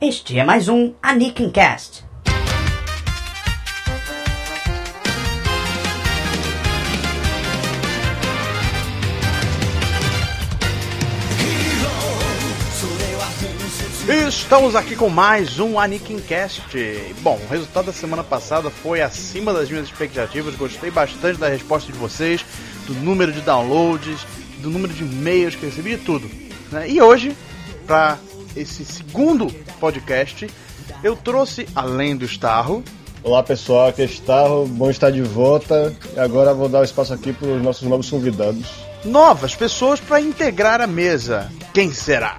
Este é mais um Anakin Cast. Estamos aqui com mais um Anakin Cast. Bom, o resultado da semana passada foi acima das minhas expectativas. Gostei bastante da resposta de vocês, do número de downloads, do número de e-mails que recebi, de tudo. né? E hoje, para esse segundo podcast, eu trouxe, além do Starro, Olá pessoal, aqui é Starro, bom estar de volta. E agora vou dar o espaço aqui para os nossos novos convidados. novas pessoas para integrar a mesa. Quem será?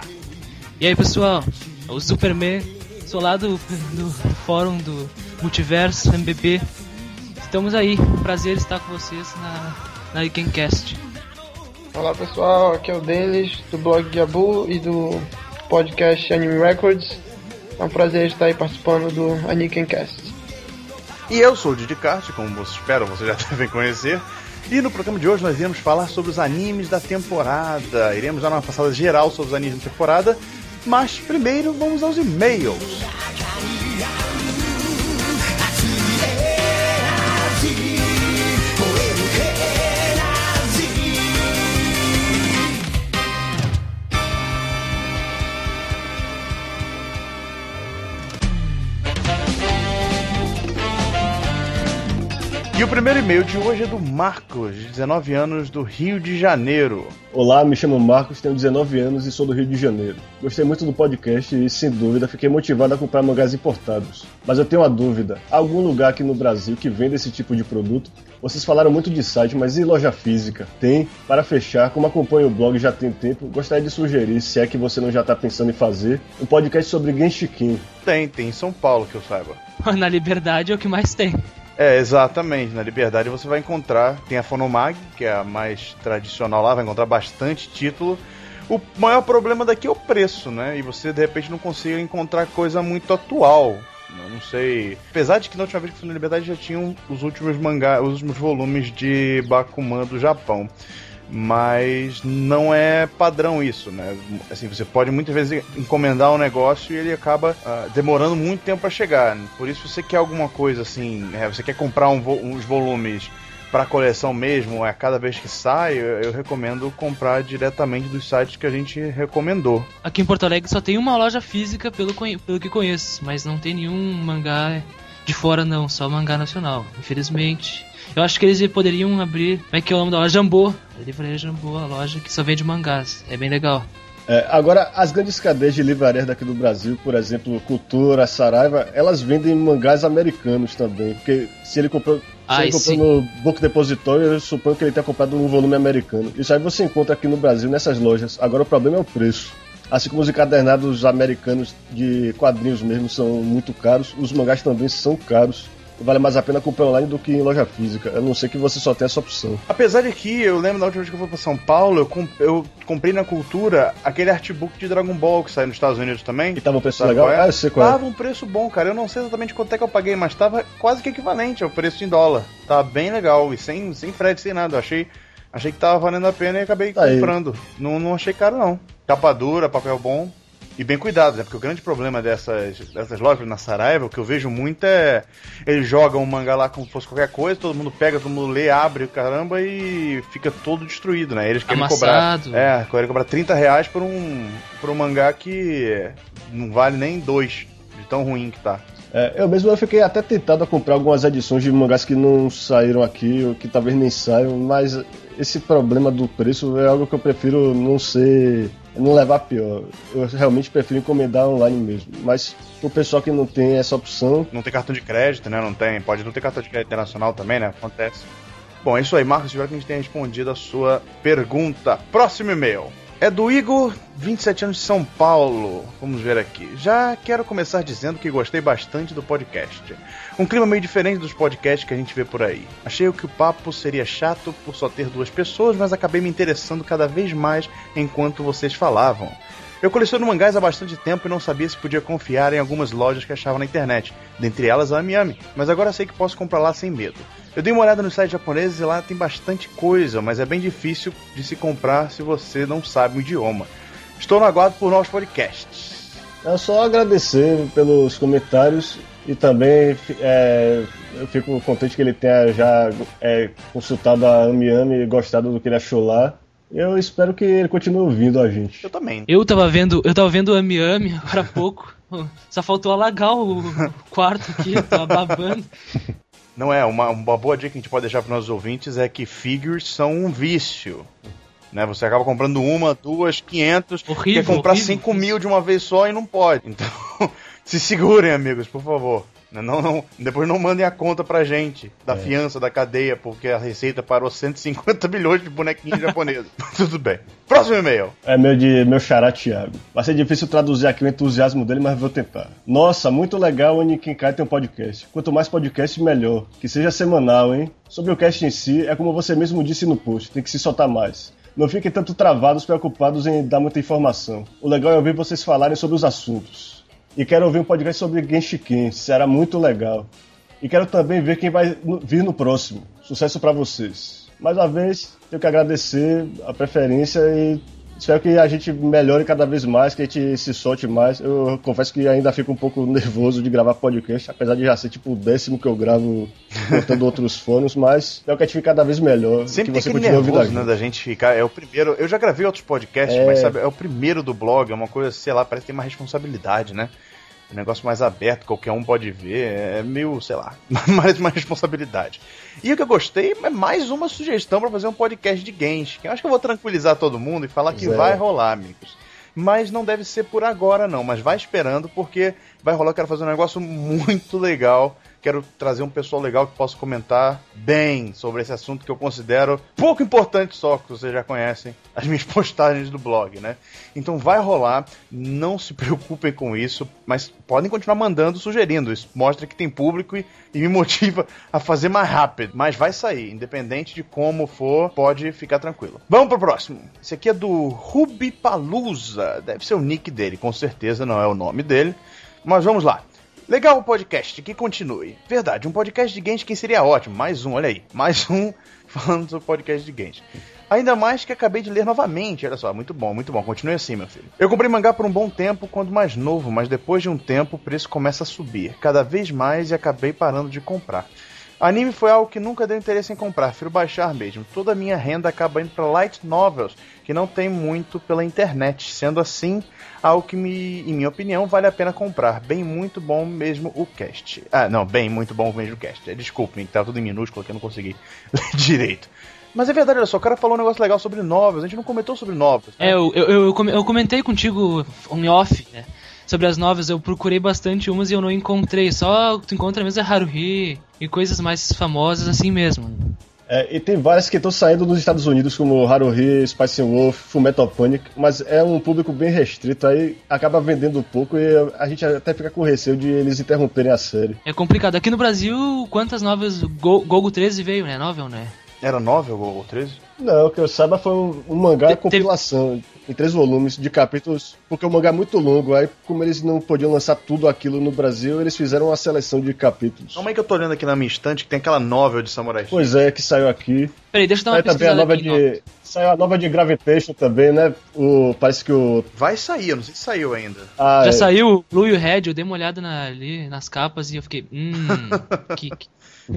E aí pessoal, o Superman, sou lá do, do fórum do Multiverso MBB. Estamos aí, prazer estar com vocês na, na Ikencast. Olá pessoal, aqui é o Denis do blog Gabu e do podcast Anime Records. É um prazer estar aí participando do Anikencast. E eu sou o Didi Kart, como vocês esperam, vocês já devem conhecer. E no programa de hoje nós iremos falar sobre os animes da temporada. Iremos dar uma passada geral sobre os animes da temporada. Mas primeiro vamos aos e-mails. E o primeiro e-mail de hoje é do Marcos, de 19 anos, do Rio de Janeiro. Olá, me chamo Marcos, tenho 19 anos e sou do Rio de Janeiro. Gostei muito do podcast e, sem dúvida, fiquei motivado a comprar mangás importados. Mas eu tenho uma dúvida: há algum lugar aqui no Brasil que venda esse tipo de produto? Vocês falaram muito de site, mas e loja física? Tem. Para fechar, como acompanho o blog já tem tempo, gostaria de sugerir, se é que você não já está pensando em fazer, um podcast sobre Genshiken. Tem, tem em São Paulo, que eu saiba. Na Liberdade é o que mais tem. É, exatamente. Na Liberdade você vai encontrar. Tem a Fonomag, que é a mais tradicional lá, vai encontrar bastante título. O maior problema daqui é o preço, né? E você de repente não consegue encontrar coisa muito atual. Não sei. Apesar de que na última vez que fui na Liberdade já tinham os últimos mangá, os últimos volumes de Bakuman do Japão. Mas não é padrão isso, né? Assim, você pode muitas vezes encomendar um negócio e ele acaba ah, demorando muito tempo para chegar. Por isso, se você quer alguma coisa assim, é, você quer comprar um vo- uns volumes para coleção mesmo, a cada vez que sai, eu, eu recomendo comprar diretamente dos sites que a gente recomendou. Aqui em Porto Alegre só tem uma loja física pelo, pelo que conheço, mas não tem nenhum mangá de fora não, só mangá nacional, infelizmente. Eu acho que eles poderiam abrir, como é que é o nome da loja? Jambô. A livraria Jambô, a loja que só vende mangás. É bem legal. É, agora, as grandes cadeias de livrarias daqui do Brasil, por exemplo, Cultura, Saraiva, elas vendem mangás americanos também. Porque se ele comprou, se ele comprou no Book Depository, eu suponho que ele tenha comprado um volume americano. Isso aí você encontra aqui no Brasil, nessas lojas. Agora o problema é o preço. Assim como os encadernados americanos de quadrinhos mesmo são muito caros, os mangás também são caros. Vale mais a pena comprar online do que em loja física. A não ser que você só tenha essa opção. Apesar de que eu lembro da última vez que eu fui pra São Paulo, eu, comp- eu comprei na Cultura aquele artbook de Dragon Ball que saiu nos Estados Unidos também. E tava um preço legal? é? Ah, eu sei qual é. Tava um preço bom, cara. Eu não sei exatamente quanto é que eu paguei, mas tava quase que equivalente ao preço em dólar. Tá bem legal e sem, sem frete, sem nada. Eu achei, achei que tava valendo a pena e acabei Tá comprando. Não, não achei caro, não. Capa dura, papel bom. E bem cuidado, né? Porque o grande problema dessas, dessas lojas na Saraiva, o que eu vejo muito é. Eles jogam o mangá lá como se fosse qualquer coisa, todo mundo pega, todo mundo lê, abre o caramba e fica todo destruído, né? Eles querem Amassado. cobrar. É, querem cobrar 30 reais por um, por um mangá que não vale nem dois, de tão ruim que tá. É, eu mesmo eu fiquei até tentado a comprar algumas edições de mangás que não saíram aqui, ou que talvez nem saiam, mas esse problema do preço é algo que eu prefiro não ser. Não levar pior. Eu realmente prefiro encomendar online mesmo. Mas pro pessoal que não tem essa opção, Não tem cartão de crédito, né? Não tem. Pode não ter cartão de crédito internacional também, né? Acontece. Bom, é isso aí, Marcos. Espero que a gente tenha respondido a sua pergunta. Próximo e-mail. É do Igor, 27 anos de São Paulo. Vamos ver aqui. Já quero começar dizendo que gostei bastante do podcast. Um clima meio diferente dos podcasts que a gente vê por aí. Achei que o papo seria chato por só ter duas pessoas, mas acabei me interessando cada vez mais enquanto vocês falavam. Eu coleciono mangás há bastante tempo e não sabia se podia confiar em algumas lojas que achava na internet, dentre elas a Miami, mas agora sei que posso comprar lá sem medo. Eu dei uma olhada nos sites japoneses e lá tem bastante coisa, mas é bem difícil de se comprar se você não sabe o idioma. Estou no aguardo por novos podcasts. É só agradecer pelos comentários e também é, eu fico contente que ele tenha já é, consultado a Amiami e gostado do que ele achou lá. Eu espero que ele continue ouvindo a gente. Eu também. Eu tava vendo, eu tava vendo o Ami Ami agora há pouco. Só faltou alagar o quarto aqui, tava babando. Não é, uma, uma boa dica que a gente pode deixar para nossos ouvintes é que figures são um vício. Né? Você acaba comprando uma, duas, quinhentos, Horrível, quer comprar horrível. cinco mil de uma vez só e não pode. Então, se segurem, amigos, por favor. Né? Não, não, depois não mandem a conta pra gente da fiança da cadeia, porque a receita parou 150 milhões de bonequinhos japoneses. Tudo bem. Próximo e-mail. É meu de meu xará Thiago. Vai ser difícil traduzir aqui o entusiasmo dele, mas vou tentar. Nossa, muito legal o Nikinkai tem um podcast. Quanto mais podcast, melhor. Que seja semanal, hein? Sobre o cast em si, é como você mesmo disse no post, tem que se soltar mais. Não fiquem tanto travados, preocupados em dar muita informação. O legal é ouvir vocês falarem sobre os assuntos. E quero ouvir um podcast sobre Genshiken, será muito legal. E quero também ver quem vai vir no próximo. Sucesso pra vocês. Mais uma vez, tenho que agradecer a preferência e espero que a gente melhore cada vez mais, que a gente se solte mais. Eu confesso que ainda fico um pouco nervoso de gravar podcast, apesar de já ser tipo o décimo que eu gravo contando outros fones, mas espero que a gente fique cada vez melhor. Sempre que você continue ouvindo nervoso, né, gente. da gente ficar. É o primeiro. Eu já gravei outros podcasts, É. mas sabe, é o primeiro do blog, é uma coisa, sei lá, parece que tem uma responsabilidade, né? Um negócio mais aberto, qualquer um pode ver. É meio, sei lá, mais uma responsabilidade. E o que eu gostei é mais uma sugestão pra fazer um podcast de games. Que eu acho que eu vou tranquilizar todo mundo e falar que é. vai rolar, amigos. Mas não deve ser por agora, não. Mas vai esperando, porque vai rolar. Eu quero fazer um negócio muito legal. Quero trazer um pessoal legal que possa comentar bem sobre esse assunto que eu considero pouco importante só, que vocês já conhecem as minhas postagens do blog, né? Então vai rolar, não se preocupem com isso, mas podem continuar mandando, sugerindo. Isso mostra que tem público e, e me motiva a fazer mais rápido. Mas vai sair, independente de como for, pode ficar tranquilo. Vamos pro próximo. Esse aqui é do Ruby Palusa. Deve ser o nick dele, com certeza não é o nome dele. Mas vamos lá. Legal o podcast, que continue. Verdade, um podcast de que seria ótimo. Mais um, olha aí. Mais um falando sobre podcast de games. Ainda mais que acabei de ler novamente. Olha só, muito bom, muito bom. Continue assim, meu filho. Eu comprei mangá por um bom tempo quando mais novo, mas depois de um tempo o preço começa a subir. Cada vez mais e acabei parando de comprar. Anime foi algo que nunca deu interesse em comprar, prefiro baixar mesmo. Toda a minha renda acaba indo para light novels, que não tem muito pela internet. Sendo assim, algo que, me, em minha opinião, vale a pena comprar. Bem, muito bom mesmo o cast. Ah, não, bem, muito bom mesmo o cast. É, Desculpem, que tava tudo em minúsculo que eu não consegui ler direito. Mas é verdade, olha só, o cara falou um negócio legal sobre novels, a gente não comentou sobre novels. né? É, eu, eu, eu comentei contigo em off, né? Sobre as novas, eu procurei bastante umas e eu não encontrei. Só tu encontra mesmo é Haruhi e coisas mais famosas assim mesmo. É, e tem várias que estão saindo nos Estados Unidos, como Haruhi, Spice Wolf, Fullmetal Panic, mas é um público bem restrito, aí acaba vendendo pouco e a gente até fica com receio de eles interromperem a série. É complicado. Aqui no Brasil, quantas novas. Go, Gogo 13 veio, né? Novel, né? Era novel ou 13? Não, que eu saiba foi um, um mangá Te- teve- compilação em três volumes de capítulos, porque o mangá é muito longo, aí como eles não podiam lançar tudo aquilo no Brasil, eles fizeram uma seleção de capítulos. Calma aí que eu tô olhando aqui na minha estante que tem aquela novel de Samurai X. Pois é, que saiu aqui. Peraí, deixa eu dar uma Saiu também a nova aqui. de. Saiu a nova de Gravitation também, né? O, parece que o. Vai sair, eu não sei se saiu ainda. ah, Já é, saiu o Blue e o Red, eu dei uma olhada na- ali nas capas e eu fiquei. Hum. que, que,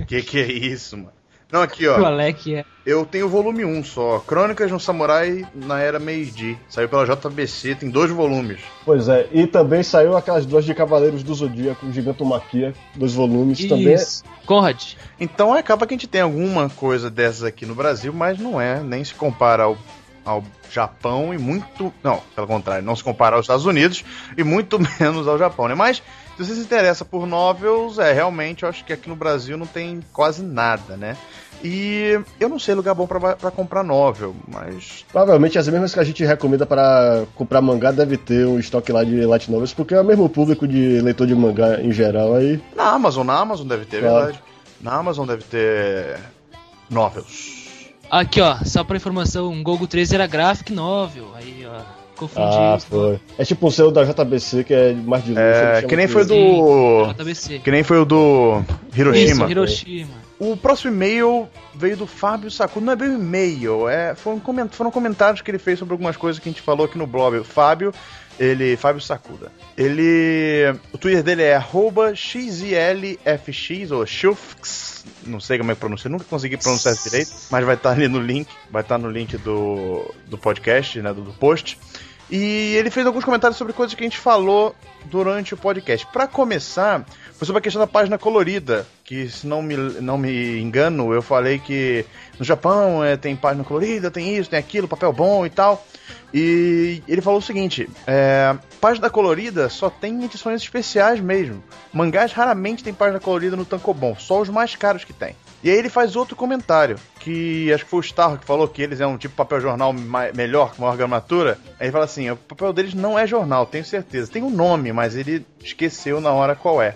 Que que é isso, mano? Não, aqui, que o ó. Alec é. Eu tenho o volume 1 só. Crônicas de um Samurai na Era Meiji. Saiu pela JBC, tem dois volumes. Pois é, e também saiu aquelas duas de Cavaleiros do Zodíaco, Gigantomaquia, dois volumes também. Isso. Conrad. Então acaba que a gente tem alguma coisa dessas aqui no Brasil, mas não é, nem se compara ao, ao Japão e muito. Não, pelo contrário, não se compara aos Estados Unidos e muito menos ao Japão, né? Mas se você se interessa por novels, é realmente, eu acho que aqui no Brasil não tem quase nada, né? E eu não sei lugar bom pra, pra comprar novel, mas Provavelmente as mesmas que a gente recomenda para comprar mangá deve ter um estoque lá de light novels, porque é o mesmo público de leitor de mangá em geral aí. na Amazon, na Amazon deve ter, é Claro. verdade. Na Amazon deve ter novels. Aqui, ó, só pra informação, um Gogo 13 era graphic novel. Aí, ó, confundi. Ah, foi. É tipo um selo da JBC que é mais de luxo. É, que nem foi do. JBC. Que nem foi o do Hiroshima. Isso, Hiroshima. O próximo e-mail veio do Fábio Sacudo. Não é bem um e-mail, é, foi um coment- foram comentários que ele fez sobre algumas coisas que a gente falou aqui no blog. O Fábio Ele, Fábio Sakuda. Ele. O Twitter dele é XILFX ou Shufx. Não sei como é que pronuncia, nunca consegui pronunciar direito, mas vai estar ali no link, vai estar no link do, do podcast, né, do, do post. E ele fez alguns comentários sobre coisas que a gente falou durante o podcast. Para começar, foi sobre a questão da página colorida, que se não me, não me engano, eu falei que no Japão é, tem página colorida, tem isso, tem aquilo, papel bom e tal. E ele falou o seguinte: é, página colorida só tem edições especiais mesmo. Mangás raramente tem página colorida no Tankobon, só os mais caros que tem. E aí ele faz outro comentário, que acho que foi o Starro que falou que eles é um tipo papel jornal melhor, com maior gramatura. Aí ele fala assim: o papel deles não é jornal, tenho certeza. Tem um nome, mas ele esqueceu na hora qual é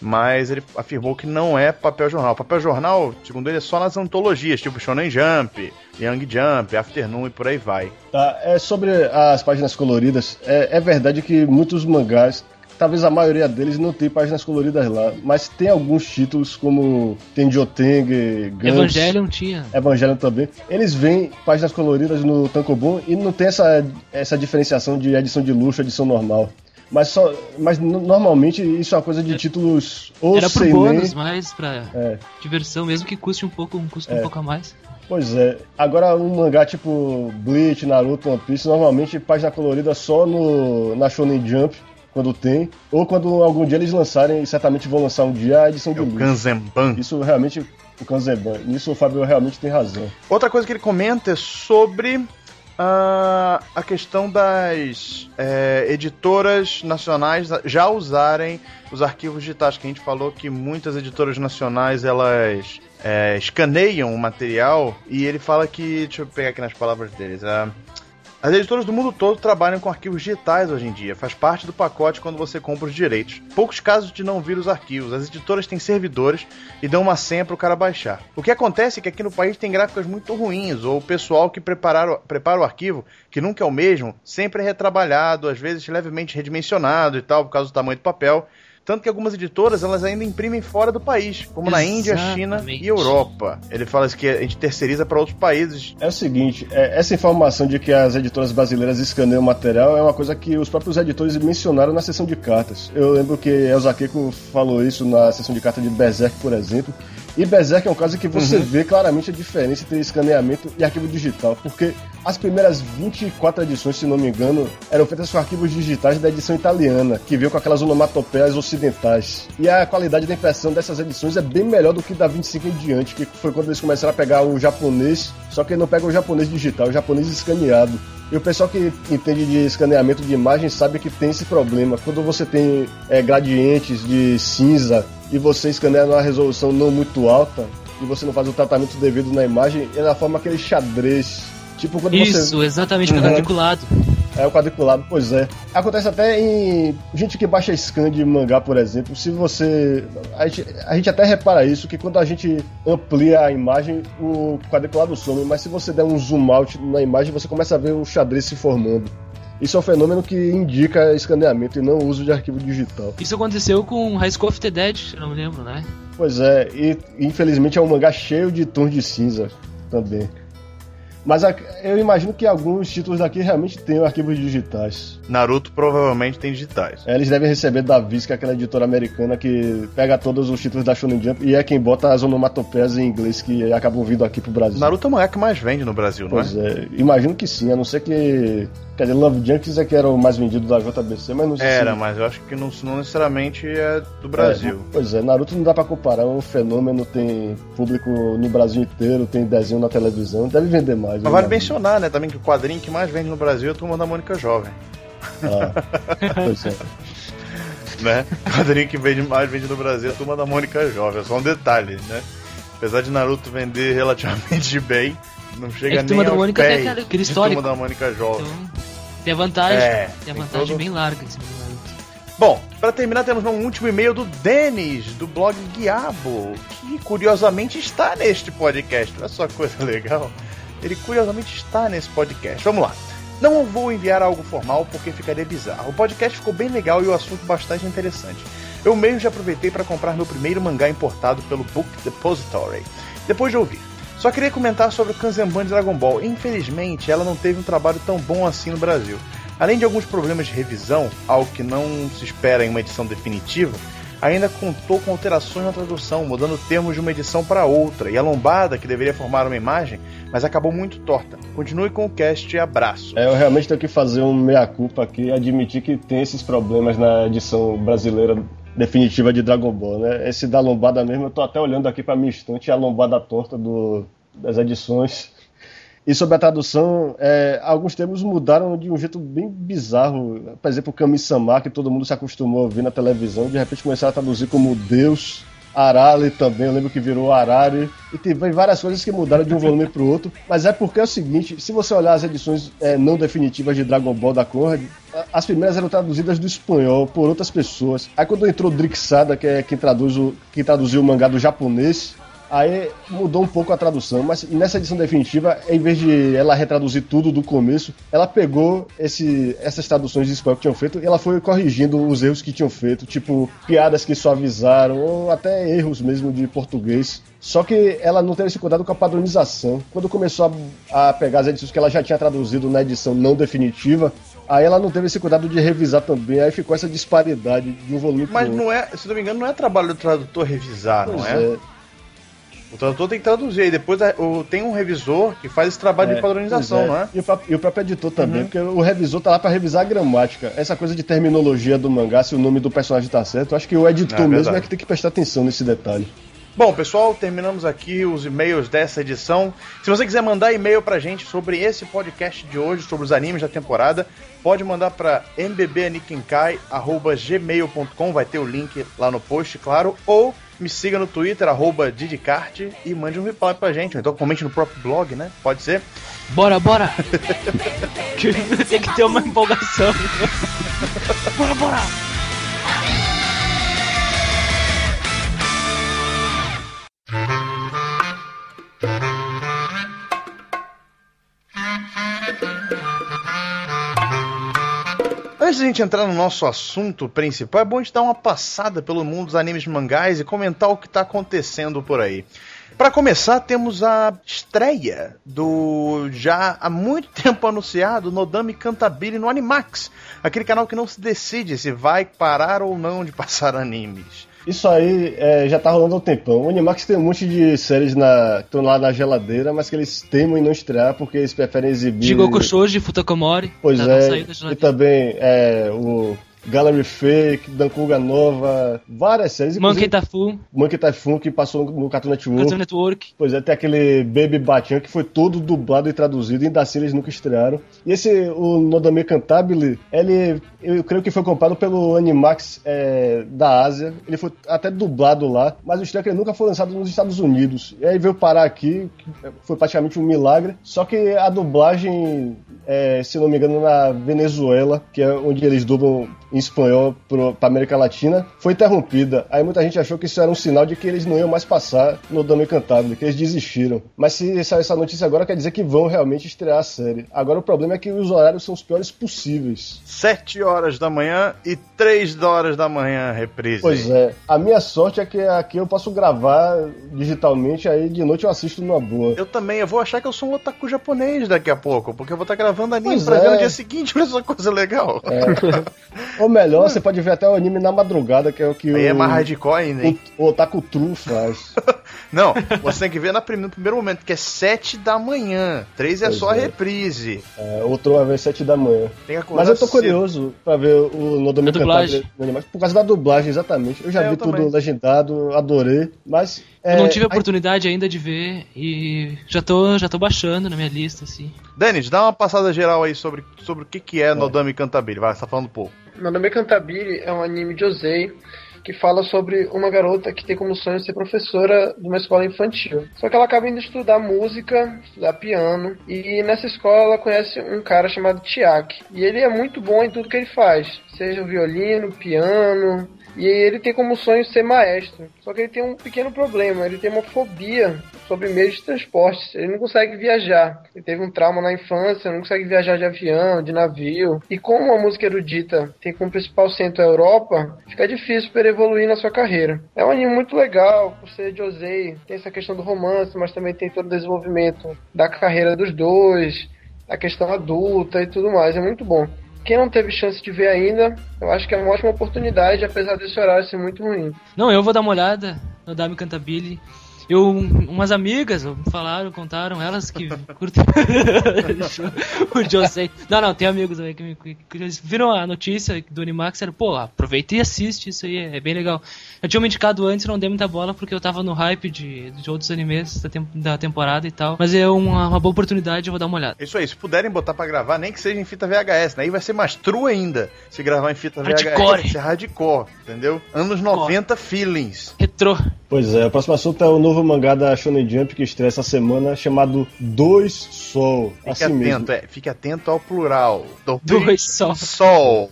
mas ele afirmou que não é papel jornal. Papel jornal, segundo ele, é só nas antologias, tipo Shonen Jump, Young Jump, Afternoon e por aí vai. Tá, é sobre as páginas coloridas, é, é verdade que muitos mangás talvez a maioria deles não tem páginas coloridas lá, mas tem alguns títulos como Gantz, Evangelion tinha. Evangelion também. Eles vêm páginas coloridas no Tankobon e não tem essa, essa diferenciação de edição de luxo, edição normal. Mas, só, mas normalmente isso é uma coisa de títulos ou Era por bônus, mais pra é. diversão, mesmo que custe um pouco, um custo é. um pouco a mais. Pois é. Agora um mangá tipo Bleach, Naruto, One Piece, normalmente página colorida só no na Shonen Jump, quando tem, ou quando algum dia eles lançarem, certamente vão lançar um dia a edição é de o Kanzenban. Isso realmente o Kanzenban. Nisso o Fábio realmente tem razão. Outra coisa que ele comenta é sobre uh, a questão das é, editoras nacionais já usarem os arquivos digitais, que a gente falou que muitas editoras nacionais elas é, escaneiam o material e ele fala que, deixa eu pegar aqui nas palavras deles, uh, as editoras do mundo todo trabalham com arquivos digitais hoje em dia, faz parte do pacote quando você compra os direitos. Poucos casos de não vir os arquivos, as editoras têm servidores e dão uma senha para o cara baixar. O que acontece é que aqui no país tem gráficas muito ruins, ou o pessoal que prepara, prepara o arquivo, que nunca é o mesmo, sempre é retrabalhado, às vezes levemente redimensionado e tal, por causa do tamanho do papel. Tanto que algumas editoras elas ainda imprimem fora do país, como Exatamente. na Índia, China e Europa. Ele fala que a gente terceiriza para outros países. É o seguinte, é, essa informação de que as editoras brasileiras escaneiam o material é uma coisa que os próprios editores mencionaram na sessão de cartas. Eu lembro que Elza Keiko falou isso na sessão de carta de Berserk, por exemplo, e Berserk é um caso que você uhum. vê claramente a diferença entre escaneamento e arquivo digital, porque as primeiras 24 edições, se não me engano, eram feitas com arquivos digitais da edição italiana, que veio com aquelas onomatopeias ocidentais. E a qualidade da impressão dessas edições é bem melhor do que da 25 em diante, que foi quando eles começaram a pegar o japonês, só que não pega o japonês digital, o japonês escaneado. E o pessoal que entende de escaneamento de imagem sabe que tem esse problema. Quando você tem é, gradientes de cinza e você escaneia numa resolução não muito alta e você não faz o tratamento devido na imagem, ela forma aquele xadrez. Tipo quando Isso, você. Exatamente, uhum. quadriculado. É o quadriculado, pois é. Acontece até em gente que baixa scan de mangá, por exemplo. Se você. A gente, a gente até repara isso, que quando a gente amplia a imagem, o quadriculado some. Mas se você der um zoom out na imagem, você começa a ver o xadrez se formando. Isso é um fenômeno que indica escaneamento e não uso de arquivo digital. Isso aconteceu com High School of the Dead, eu não me lembro, né? Pois é, e infelizmente é um mangá cheio de tons de cinza também. Mas eu imagino que alguns títulos daqui realmente tenham arquivos digitais. Naruto provavelmente tem digitais. É, eles devem receber da Viz, que é aquela editora americana que pega todos os títulos da Shonen Jump e é quem bota as onomatopeias em inglês que acabam vindo aqui pro Brasil. Naruto é o mangá que mais vende no Brasil, pois não é? Pois é, imagino que sim, a não ser que Quer dizer, Love Junkies é que era o mais vendido da JBC, mas não sei Era, se... mas eu acho que não, não necessariamente é do Brasil. É, pois é, Naruto não dá pra comparar, é um fenômeno, tem público no Brasil inteiro, tem desenho na televisão, deve vender mais. Mas vale mencionar, né, também que o quadrinho que mais vende no Brasil é a Turma da Mônica Jovem. Ah, pois é. né? O quadrinho que vende mais vende no Brasil é a Turma da Mônica Jovem, é só um detalhe, né? Apesar de Naruto vender relativamente bem, não chega é que nem da Mônica tem aquele, aquele histórico. Turma da Mônica jovem. Então, tem a vantagem, é, tem a vantagem todo... bem larga Naruto. Bom, para terminar temos um último e-mail do Denis, do blog Guiabo, que curiosamente está neste podcast. Olha só que coisa legal. Ele curiosamente está nesse podcast. Vamos lá. Não vou enviar algo formal porque ficaria bizarro. O podcast ficou bem legal e o assunto bastante interessante. Eu mesmo já aproveitei para comprar meu primeiro mangá importado pelo Book Depository. Depois de ouvir. Só queria comentar sobre o Kanzenban de Dragon Ball. Infelizmente, ela não teve um trabalho tão bom assim no Brasil. Além de alguns problemas de revisão, algo que não se espera em uma edição definitiva, ainda contou com alterações na tradução, mudando termos de uma edição para outra, e a lombada, que deveria formar uma imagem, mas acabou muito torta. Continue com o cast e abraço. É, eu realmente tenho que fazer um meia-culpa aqui admitir que tem esses problemas na edição brasileira definitiva de Dragon Ball, né? Esse da lombada mesmo, eu tô até olhando aqui pra minha estante, a lombada torta do, das edições. E sobre a tradução, é, alguns termos mudaram de um jeito bem bizarro. Por exemplo, o Kami-sama, que todo mundo se acostumou a ouvir na televisão, de repente começaram a traduzir como Deus. Arale também, eu lembro que virou Arari. E tem várias coisas que mudaram de um volume para o outro. Mas é porque é o seguinte: se você olhar as edições é, não definitivas de Dragon Ball da Conrad, as primeiras eram traduzidas do espanhol por outras pessoas. Aí quando entrou Drixada, que é quem, traduz o, quem traduziu o mangá do japonês, Aí mudou um pouco a tradução, mas nessa edição definitiva, em vez de ela retraduzir tudo do começo, ela pegou esse, essas traduções de espanhol que tinham feito e ela foi corrigindo os erros que tinham feito, tipo piadas que suavizaram, ou até erros mesmo de português. Só que ela não teve esse cuidado com a padronização. Quando começou a, a pegar as edições que ela já tinha traduzido na edição não definitiva, Aí ela não teve esse cuidado de revisar também, aí ficou essa disparidade de um volume Mas não é, se não me engano, não é trabalho do tradutor revisar, pois não é? é? O tradutor tem que traduzir, e depois tem um revisor que faz esse trabalho é, de padronização, é. não é? E o, e o, próprio editor também, uhum. porque o revisor tá lá para revisar a gramática. Essa coisa de terminologia do mangá, se o nome do personagem tá certo, acho que o editor é, mesmo é que tem que prestar atenção nesse detalhe. Bom, pessoal, terminamos aqui os e-mails dessa edição. Se você quiser mandar e-mail pra gente sobre esse podcast de hoje, sobre os animes da temporada, pode mandar para mbbanikenkai.gmail.com, vai ter o link lá no post, claro, ou me siga no Twitter, arroba Didicart, e mande um reply pra gente. Ou então comente no próprio blog, né? Pode ser? Bora, bora! Tem que ter uma empolgação. bora, bora! Gente entrar no nosso assunto principal, é bom a gente dar uma passada pelo mundo dos animes mangás e comentar o que está acontecendo por aí. Para começar, temos a estreia do já há muito tempo anunciado Nodami Cantabile no Animax, aquele canal que não se decide se vai parar ou não de passar animes. Isso aí é, já tá rolando há um tempão. O Animax tem um monte de séries na, que estão lá na geladeira, mas que eles temem não estrear porque eles preferem exibir. Jigoku Shouji, Futakomori. Pois tá é. E também é, o Gallery Fake, Dankuga Nova, várias séries. Monkey Typhoon. Monkey Typhoon, que passou no Cartoon Network. Cartoon Network. Pois é, tem aquele Baby Batian, que foi todo dublado e traduzido, e ainda assim eles nunca estrearam. E esse, o Nodame Cantabile, ele, eu creio que foi comprado pelo Animax é, da Ásia. Ele foi até dublado lá, mas o é que ele nunca foi lançado nos Estados Unidos. E aí veio parar aqui, foi praticamente um milagre. Só que a dublagem, é, se não me engano, na Venezuela, que é onde eles dublam em espanhol para América Latina foi interrompida. Aí muita gente achou que isso era um sinal de que eles não iam mais passar no Dame Cantável, que eles desistiram. Mas se sair essa notícia agora, quer dizer que vão realmente estrear a série. Agora o problema é que os horários são os piores possíveis. 7 horas da manhã e 3 horas da manhã, reprise. Pois é. A minha sorte é que aqui eu posso gravar digitalmente, aí de noite eu assisto numa boa. Eu também, eu vou achar que eu sou um otaku japonês daqui a pouco, porque eu vou estar gravando anime pois pra é. ver no dia seguinte, olha só coisa legal. É. Ou melhor, você pode ver até o anime na madrugada, que é o que Aí o, é mais hardcore ainda, hein? O, o Otaku True faz. Não, você tem que ver na prim no primeiro momento, que é 7 da manhã. 3 é pois só é. a reprise. É, outro vai ver 7 da manhã. Mas eu tô curioso pra ver o Nodomi dublagem. Por causa da dublagem, exatamente. Eu já é, vi eu tudo também. legendado, adorei, mas... É, eu não tive a oportunidade ainda de ver e já tô, já tô baixando na minha lista, assim. Denis, dá uma passada geral aí sobre, sobre o que, que é, é. Nodami Cantabile. Vai, você tá falando pouco. Nodami Cantabile é um anime de Osei que fala sobre uma garota que tem como sonho ser professora de uma escola infantil. Só que ela acaba indo estudar música, estudar piano, e nessa escola ela conhece um cara chamado Tiak. E ele é muito bom em tudo que ele faz, seja violino, piano, e ele tem como sonho ser maestro. Só que ele tem um pequeno problema, ele tem uma fobia sobre meios de transporte. Ele não consegue viajar. Ele teve um trauma na infância, não consegue viajar de avião, de navio. E como a música erudita tem como principal centro a Europa, fica difícil para ele evoluir na sua carreira. É um anime muito legal, por ser de Osei, tem essa questão do romance, mas também tem todo o desenvolvimento da carreira dos dois, a questão adulta e tudo mais. É muito bom. Quem não teve chance de ver ainda, eu acho que é uma ótima oportunidade, apesar desse horário ser muito ruim. Não, eu vou dar uma olhada no Dami Cantabile. Eu, umas amigas falaram, contaram, elas que curtem o José. Não, não, tem amigos também que, me, que, que viram a notícia do Animax, era, pô, aproveita e assiste isso aí, é bem legal. Eu tinha me indicado antes, não dei muita bola porque eu tava no hype de, de outros animes da, tem, da temporada e tal. Mas é uma, uma, boa oportunidade, eu vou dar uma olhada. Isso aí, se puderem botar pra gravar, nem que seja em fita VHS, né? Aí vai ser mais true ainda se gravar em fita hardcore. VHS. Ser hardcore, entendeu? Anos 90 feelings. Retrô. Pois é, o próximo assunto é o novo mangá da Shonen Jump que estreia essa semana, chamado Dois Sol. Fique assim atento, mesmo. é, fique atento ao plural. Dois Sol. Sol.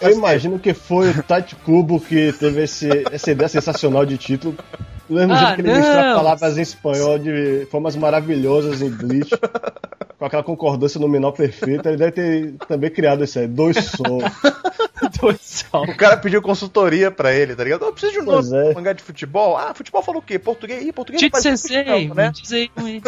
Eu imagino que foi o Tite Kubo que teve esse, essa ideia sensacional de título. Do mesmo Ah, jeito que ele mistura palavras em espanhol de formas maravilhosas em Bleach, com aquela concordância nominal perfeita, ele deve ter também criado esse aí, Dois Sol. Dois Sol. O cara pediu consultoria pra ele, tá ligado? Eu preciso de um Pois nome é. mangá de futebol. Ah, futebol falou o quê? Português? Ih, português faz Sensei, futebol, né? me diz aí,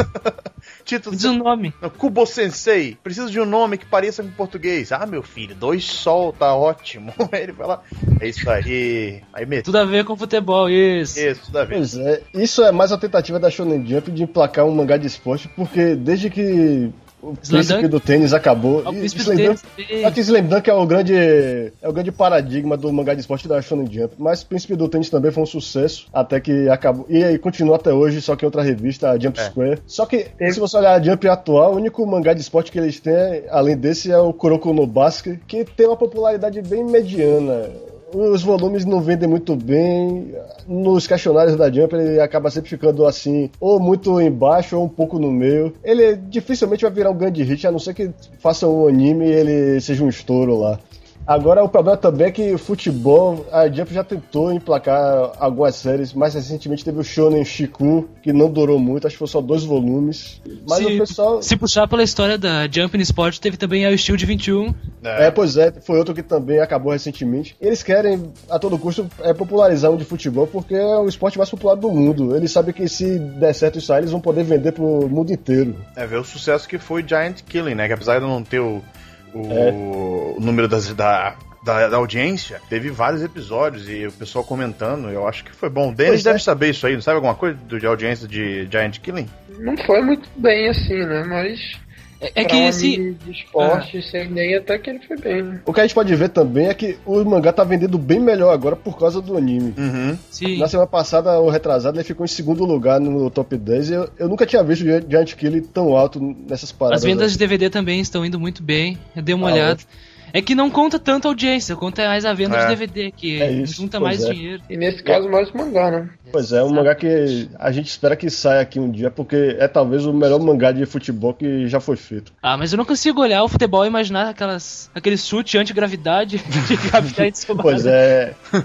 Título diz o nome. Kubo Sensei, preciso de um nome que pareça com português. Ah, meu filho, dois sol, tá ótimo. Aí ele fala, é isso aí. Aí meteu Tudo a ver com futebol, isso. isso da vez. Pois é, isso é mais uma tentativa da Shonen Jump de emplacar um mangá de esporte, porque desde que o príncipe do tênis acabou. Ah, O príncipe do tênis. Só que Slam Dunk é o grande é o grande paradigma do mangá de esporte da Shonen Jump, mas Príncipe do Tênis também foi um sucesso, até que acabou. E aí continua até hoje, só que em outra revista, a Jump É. Square. Só que se você olhar a Jump atual, o único mangá de esporte que eles têm, além desse, é o Kuroko no Basket, que tem uma popularidade bem mediana. Os volumes não vendem muito bem. Nos questionários da Jump ele acaba sempre ficando assim, ou muito embaixo ou um pouco no meio. Ele dificilmente vai virar um grande hit, a não ser que faça um anime e ele seja um estouro lá. Agora o problema também é que o futebol, a Jump já tentou emplacar algumas séries, mais recentemente teve o Shonen Shiku, que não durou muito, acho que foi só dois volumes. Mas se, o pessoal. se puxar pela história da Jump no Sport, teve também a o Steel de 21. É, pois é, foi outro que também acabou recentemente. Eles querem, a todo custo, é, popularizar o de futebol, porque é o esporte mais popular do mundo. Eles sabem que se der certo isso aí, eles vão poder vender pro mundo inteiro. É ver o sucesso que foi Giant Killing, né? Que apesar de não ter o, o, É. o número das, da, da, da audiência, teve vários episódios e o pessoal comentando. Eu acho que foi bom. O Denis Pois é. deve saber isso aí, não sabe alguma coisa do, de audiência de Giant Killing? Não foi muito bem assim, né? Mas. É, pra que um esse. anime de esporte, sem nem até que ele foi bem? O que a gente pode ver também é que o mangá tá vendendo bem melhor agora por causa do anime. Uhum. Sim. Na semana passada, o retrasado, ele ficou em segundo lugar no top 10. E eu, eu nunca tinha visto o Giant Killing tão alto nessas paradas. As vendas de DVD também estão indo muito bem. Eu dei uma Ah, olhada. É que não conta tanto a audiência, conta mais a venda É. de DVD, que É isso, junta mais é. dinheiro. E nesse caso, mais mangá, né? Pois é, um mangá que a gente espera que saia aqui um dia, porque é talvez o melhor mangá de futebol que já foi feito. Ah, mas eu não consigo olhar o futebol e imaginar aquelas, aquele chute anti-gravidade de Capitão Tsubasa. Pois é.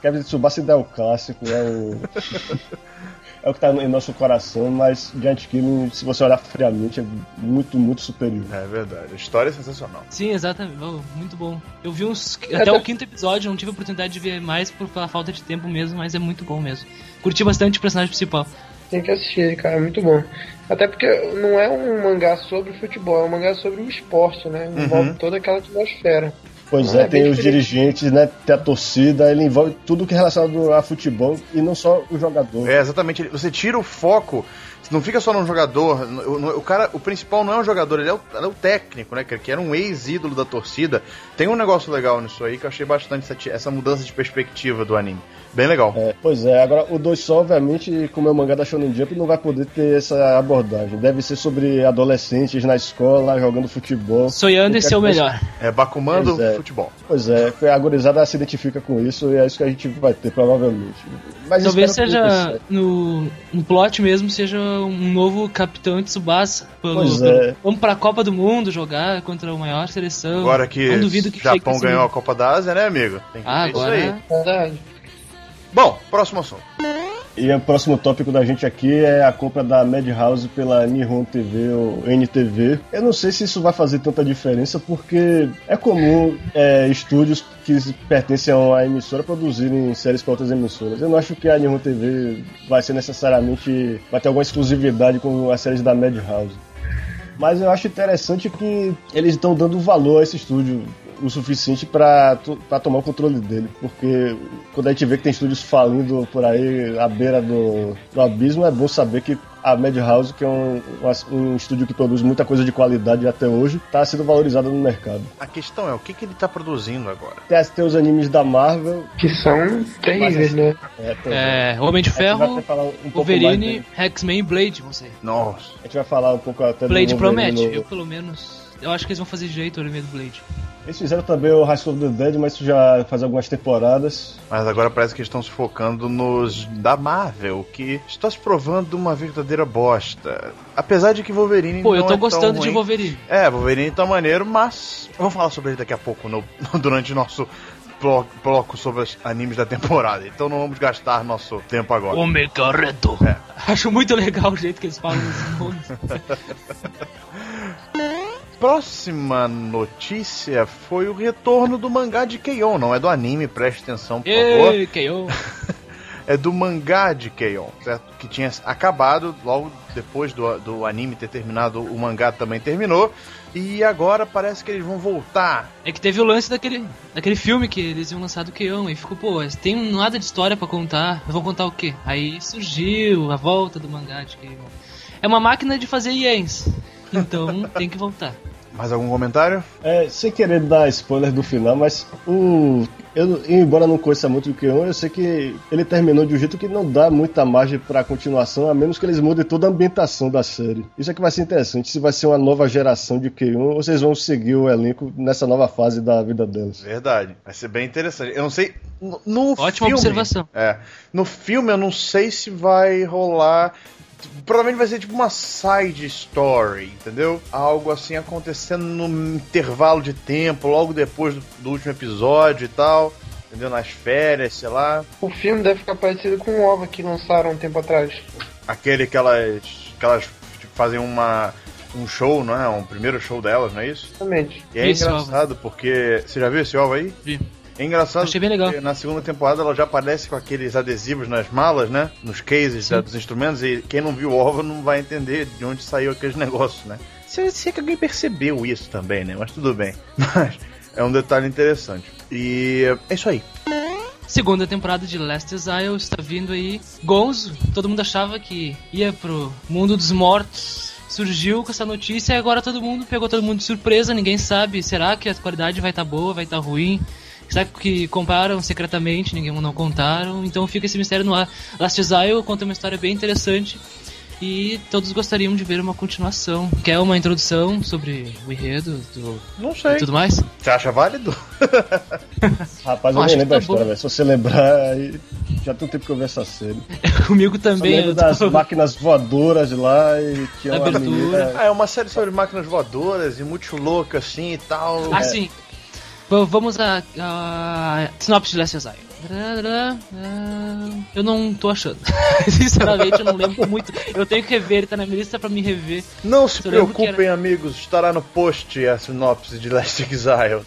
Kevin Tsubasa ainda é o clássico, é o. é o que tá em nosso coração, mas Giant Killing, se você olhar friamente, é muito, muito superior. É verdade. A história é sensacional. Sim, exatamente. Muito bom. Eu vi uns. É, Até o quinto episódio, não tive a oportunidade de ver mais por pela falta de tempo mesmo, mas é muito bom mesmo. Curti bastante o personagem principal. Tem que assistir, cara, é muito bom. Até porque não é um mangá sobre futebol, é um mangá sobre o esporte, né? Envolve toda aquela atmosfera. Pois é, é tem os dirigentes, né? Tem a torcida, ele envolve tudo que é relacionado a futebol e não só o jogador. É, exatamente. Você tira o foco, não fica só no jogador. O, o cara, o principal não é o jogador, ele é o, é o técnico, né? Que era um ex-ídolo da torcida. Tem um negócio legal nisso aí que eu achei bastante essa, essa mudança de perspectiva do anime. Bem legal. É, pois é, agora o Dois Sol, obviamente, como é o mangá da Shonen Jump, não vai poder ter essa abordagem. Deve ser sobre adolescentes na escola, jogando futebol. Sonhando em ser o melhor. É Bakuman do Pois é. futebol. Pois é, a gurizada se identifica com isso e é isso que a gente vai ter, provavelmente. Mas Talvez seja no, no plot mesmo, seja um novo Capitão Tsubasa. Pelo, Pois pelo- é. Vamos pra Copa do Mundo jogar contra a maior seleção. Agora que não duvido que o Japão ganhou a. Copa da Ásia, né, amigo? Tem que Ah, ver isso agora. aí. Verdade. Bom, próximo assunto. E o próximo tópico da gente aqui é a compra da Madhouse pela Nihon TV ou NTV. Eu não sei se isso vai fazer tanta diferença, porque é comum é, estúdios que pertencem a emissora produzirem séries para outras emissoras. Eu não acho que a Nihon TV vai ser necessariamente. vai ter alguma exclusividade com as séries da Madhouse. Mas eu acho interessante que eles estão dando valor a esse estúdio. O suficiente pra tomar o controle dele. Porque quando a gente vê que tem estúdios falindo por aí à beira do, do abismo, é bom saber que a Madhouse, que é um, um, um estúdio que produz muita coisa de qualidade até hoje, tá sendo valorizada no mercado. A questão é, o que, que ele tá produzindo agora? Tem, tem os animes da Marvel. Que são terríveis, né? É, tem- É, Homem de Ferro, falar um Wolverine. X-Men e Blade, não sei. Nossa. A gente vai falar um pouco até do Blade promete, no- eu pelo menos. Eu acho que eles vão fazer jeito o anime do Blade. Eles fizeram também o High School of the Dead, mas isso já faz algumas temporadas. Mas agora parece que eles estão se focando nos da Marvel, que está se provando uma verdadeira bosta. Apesar de que Wolverine Pô, não eu tô é gostando de. Wolverine. É, Wolverine tá maneiro, mas vamos falar sobre ele daqui a pouco no, durante o nosso blo- bloco sobre os animes da temporada. Então não vamos gastar nosso tempo agora. Omega Redo. É. Acho muito legal o jeito que eles falam os nomes. Próxima notícia foi o retorno do mangá de Keion, não é do anime, preste atenção, por favor. Ei, KO. é do mangá de Keion, certo? Que tinha acabado logo depois do, do anime ter terminado, o mangá também terminou. E agora parece que eles vão voltar. É que teve o lance daquele, daquele filme que eles iam lançar do Keon e ficou, pô, tem nada de história pra contar, vão contar o quê? Aí surgiu a volta do mangá de Keon. É uma máquina de fazer iens, então tem que voltar. Mais algum comentário? É, sem querer dar spoiler do final, mas o. Eu, embora não conheça muito o Keon, eu sei que ele terminou de um jeito que não dá muita margem pra continuação, a menos que eles mudem toda a ambientação da série. Isso é que vai ser interessante, se vai ser uma nova geração de Keon ou vocês vão seguir o elenco nessa nova fase da vida deles. Verdade. Vai ser bem interessante. Eu não sei. No, no Ótima filme, observação. É. No filme eu não sei se vai rolar. Provavelmente vai ser tipo uma side story, entendeu? Algo assim acontecendo num intervalo de tempo, logo depois do, do último episódio e tal. Entendeu? Nas férias, sei lá. O filme deve ficar parecido com o OVA que lançaram um tempo atrás. Aquele que elas. que elas tipo, fazem uma. um show, não é? Um primeiro show delas, não é isso? Exatamente. E é Isso, engraçado porque. Você já viu esse OVA aí? Vi. É engraçado Achei bem legal. na segunda temporada ela já aparece com aqueles adesivos nas malas, né? Nos cases da- dos instrumentos, e quem não viu o OVA não vai entender de onde saiu aqueles negócios, né? Se, se é que alguém percebeu isso também, né? Mas tudo bem. Mas é um detalhe interessante. E é isso aí. Segunda temporada de Last Exile está vindo aí. Gonzo, todo mundo achava que ia pro mundo dos mortos. Surgiu com essa notícia e agora todo mundo pegou todo mundo de surpresa, ninguém sabe. Será que a qualidade vai estar boa, vai estar ruim? Será que compraram secretamente, ninguém não contaram? Então fica esse mistério no ar. Last Exile conta uma história bem interessante e todos gostariam de ver uma continuação. Quer uma introdução sobre o enredo do, Não sei. e tudo mais? Você acha válido? Rapaz, Eu eu nem lembro tá história, velho. Se você lembrar, aí já tem um tempo que eu vi essa série. Comigo também. lembro eu das tô- máquinas voadoras lá e tinha uma Abertura. menina. Ah, é uma série sobre máquinas voadoras e muito louca assim e tal. Ah, sim. Vamos a, a sinopse de Last Exile. Eu não tô achando. Sinceramente, eu não lembro muito. Eu tenho que rever, ele tá na minha lista pra me rever. Não se Eu preocupem, amigos, estará no post a sinopse de Last Exile.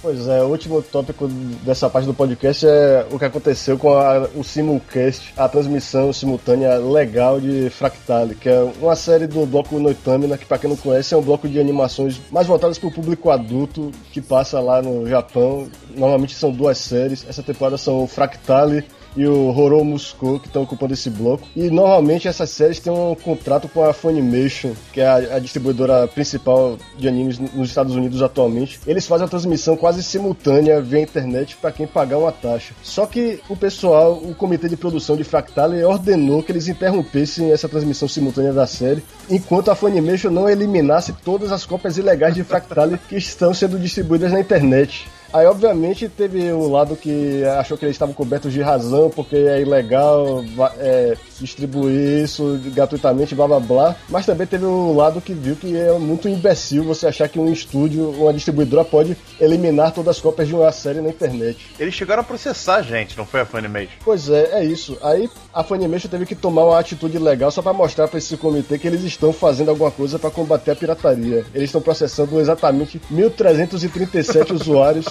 Pois é, o último tópico dessa parte do podcast é o que aconteceu com a- o Simulcast, a transmissão simultânea legal de Fractale, que é uma série do bloco Noitamina, que pra quem não conhece é um bloco de animações mais voltadas pro público adulto, que passa lá no Japão. Normalmente são duas séries, essa temporada são o Fractale e o Horou Musco, que estão ocupando esse bloco. E normalmente essas séries têm um contrato com a Funimation, que é a, a distribuidora principal de animes nos Estados Unidos atualmente. Eles fazem a transmissão quase simultânea via internet para quem pagar uma taxa. Só que o pessoal, o comitê de produção de Fractale ordenou que eles interrompessem essa transmissão simultânea da série, enquanto a Funimation não eliminasse todas as cópias ilegais de Fractale que estão sendo distribuídas na internet. Aí, obviamente, teve o lado que achou que eles estavam cobertos de razão, porque é ilegal é, distribuir isso gratuitamente, blá blá blá. Mas também teve o lado que viu que é muito imbecil você achar que um estúdio, uma distribuidora, pode eliminar todas as cópias de uma série na internet. Eles chegaram a processar a gente, não foi a Funimation? Pois é, é isso. Aí a Funimation teve que tomar uma atitude legal só pra mostrar pra esse comitê que eles estão fazendo alguma coisa pra combater a pirataria. Eles estão processando exatamente 1.337 usuários.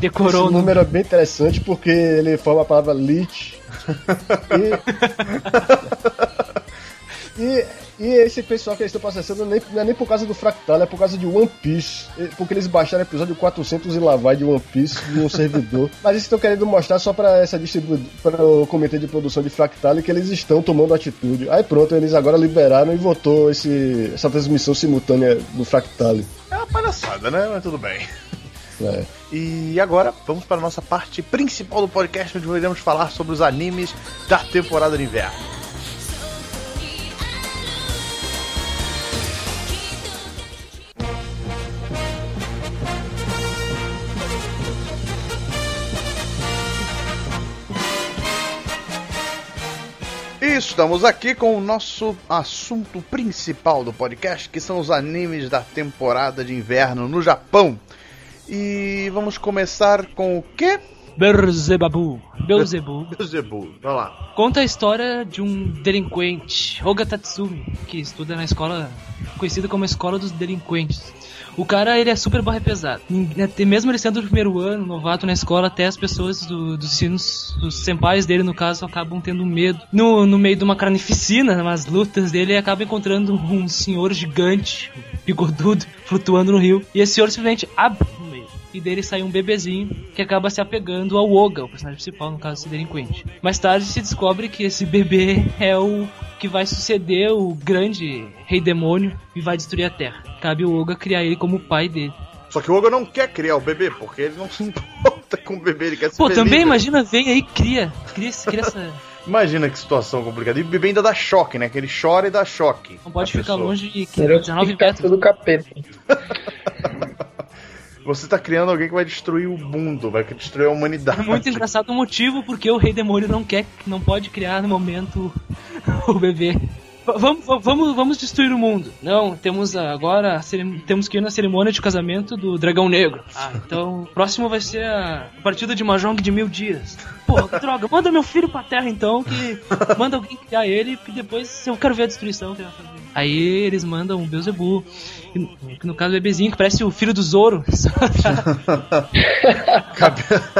Decorou Esse número é bem interessante porque ele forma a palavra leech. E, e E esse pessoal que eles estão processando não é, nem, não é nem por causa do Fractal, é por causa de One Piece. Porque eles baixaram o episódio 400 e lá vai de One Piece de um servidor. Mas eles estão querendo mostrar só pra essa distribuidora, para o comitê de produção de Fractal que eles estão tomando atitude. Aí pronto, eles agora liberaram e votou esse, essa transmissão simultânea do Fractal. É uma palhaçada, né? Mas tudo bem. É. E agora vamos para a nossa parte principal do podcast, onde iremos falar sobre os animes da temporada de inverno. Estamos aqui com o nosso assunto principal do podcast, que são os animes da temporada de inverno no Japão. E vamos começar com o quê? Berzebabu. Belzebu. Beelzebub, vai lá. Conta a história de um delinquente, Hoga Tatsumi, que estuda na escola conhecida como a Escola dos Delinquentes. O cara, ele é super barra pesado. E até Mesmo ele sendo do primeiro ano, novato na escola, até as pessoas do- dos ensinos, os senpais dele, no caso, acabam tendo medo. No, no meio de uma carnificina, nas lutas dele, ele acaba encontrando um senhor gigante, bigodudo, flutuando no rio. E esse senhor simplesmente abre. E dele sai um bebezinho que acaba se apegando ao Oga, o personagem principal, no caso, esse delinquente. Mais tarde se descobre que esse bebê é o que vai suceder o grande rei demônio e vai destruir a Terra. Cabe o Oga criar ele como pai dele. Só que o Oga não quer criar o bebê, porque ele não se importa com o bebê, ele quer se Pô, ver também livre. imagina, vem aí, cria, cria, cria essa... Imagina que situação complicada. E o bebê ainda dá choque, né? Que ele chora e dá choque. Não pode ficar pessoa. longe de Entendeu? 19 Fica metros. tudo capeta. Você tá criando alguém que vai destruir o mundo, vai destruir a humanidade. Muito engraçado o motivo porque o Rei Demônio não quer, não pode criar no momento o bebê. Vamos, vamos, vamos destruir o mundo. Não, temos agora temos que ir na cerimônia de casamento do Dragão Negro. Ah, então o próximo vai ser a partida de Mahjong de mil dias. Pô, que droga, manda meu filho pra terra então, que manda alguém criar ele, que depois eu quero ver a destruição que ele vai fazer. Aí eles mandam o Beelzebub, que no caso o bebezinho, que parece o filho do Zoro.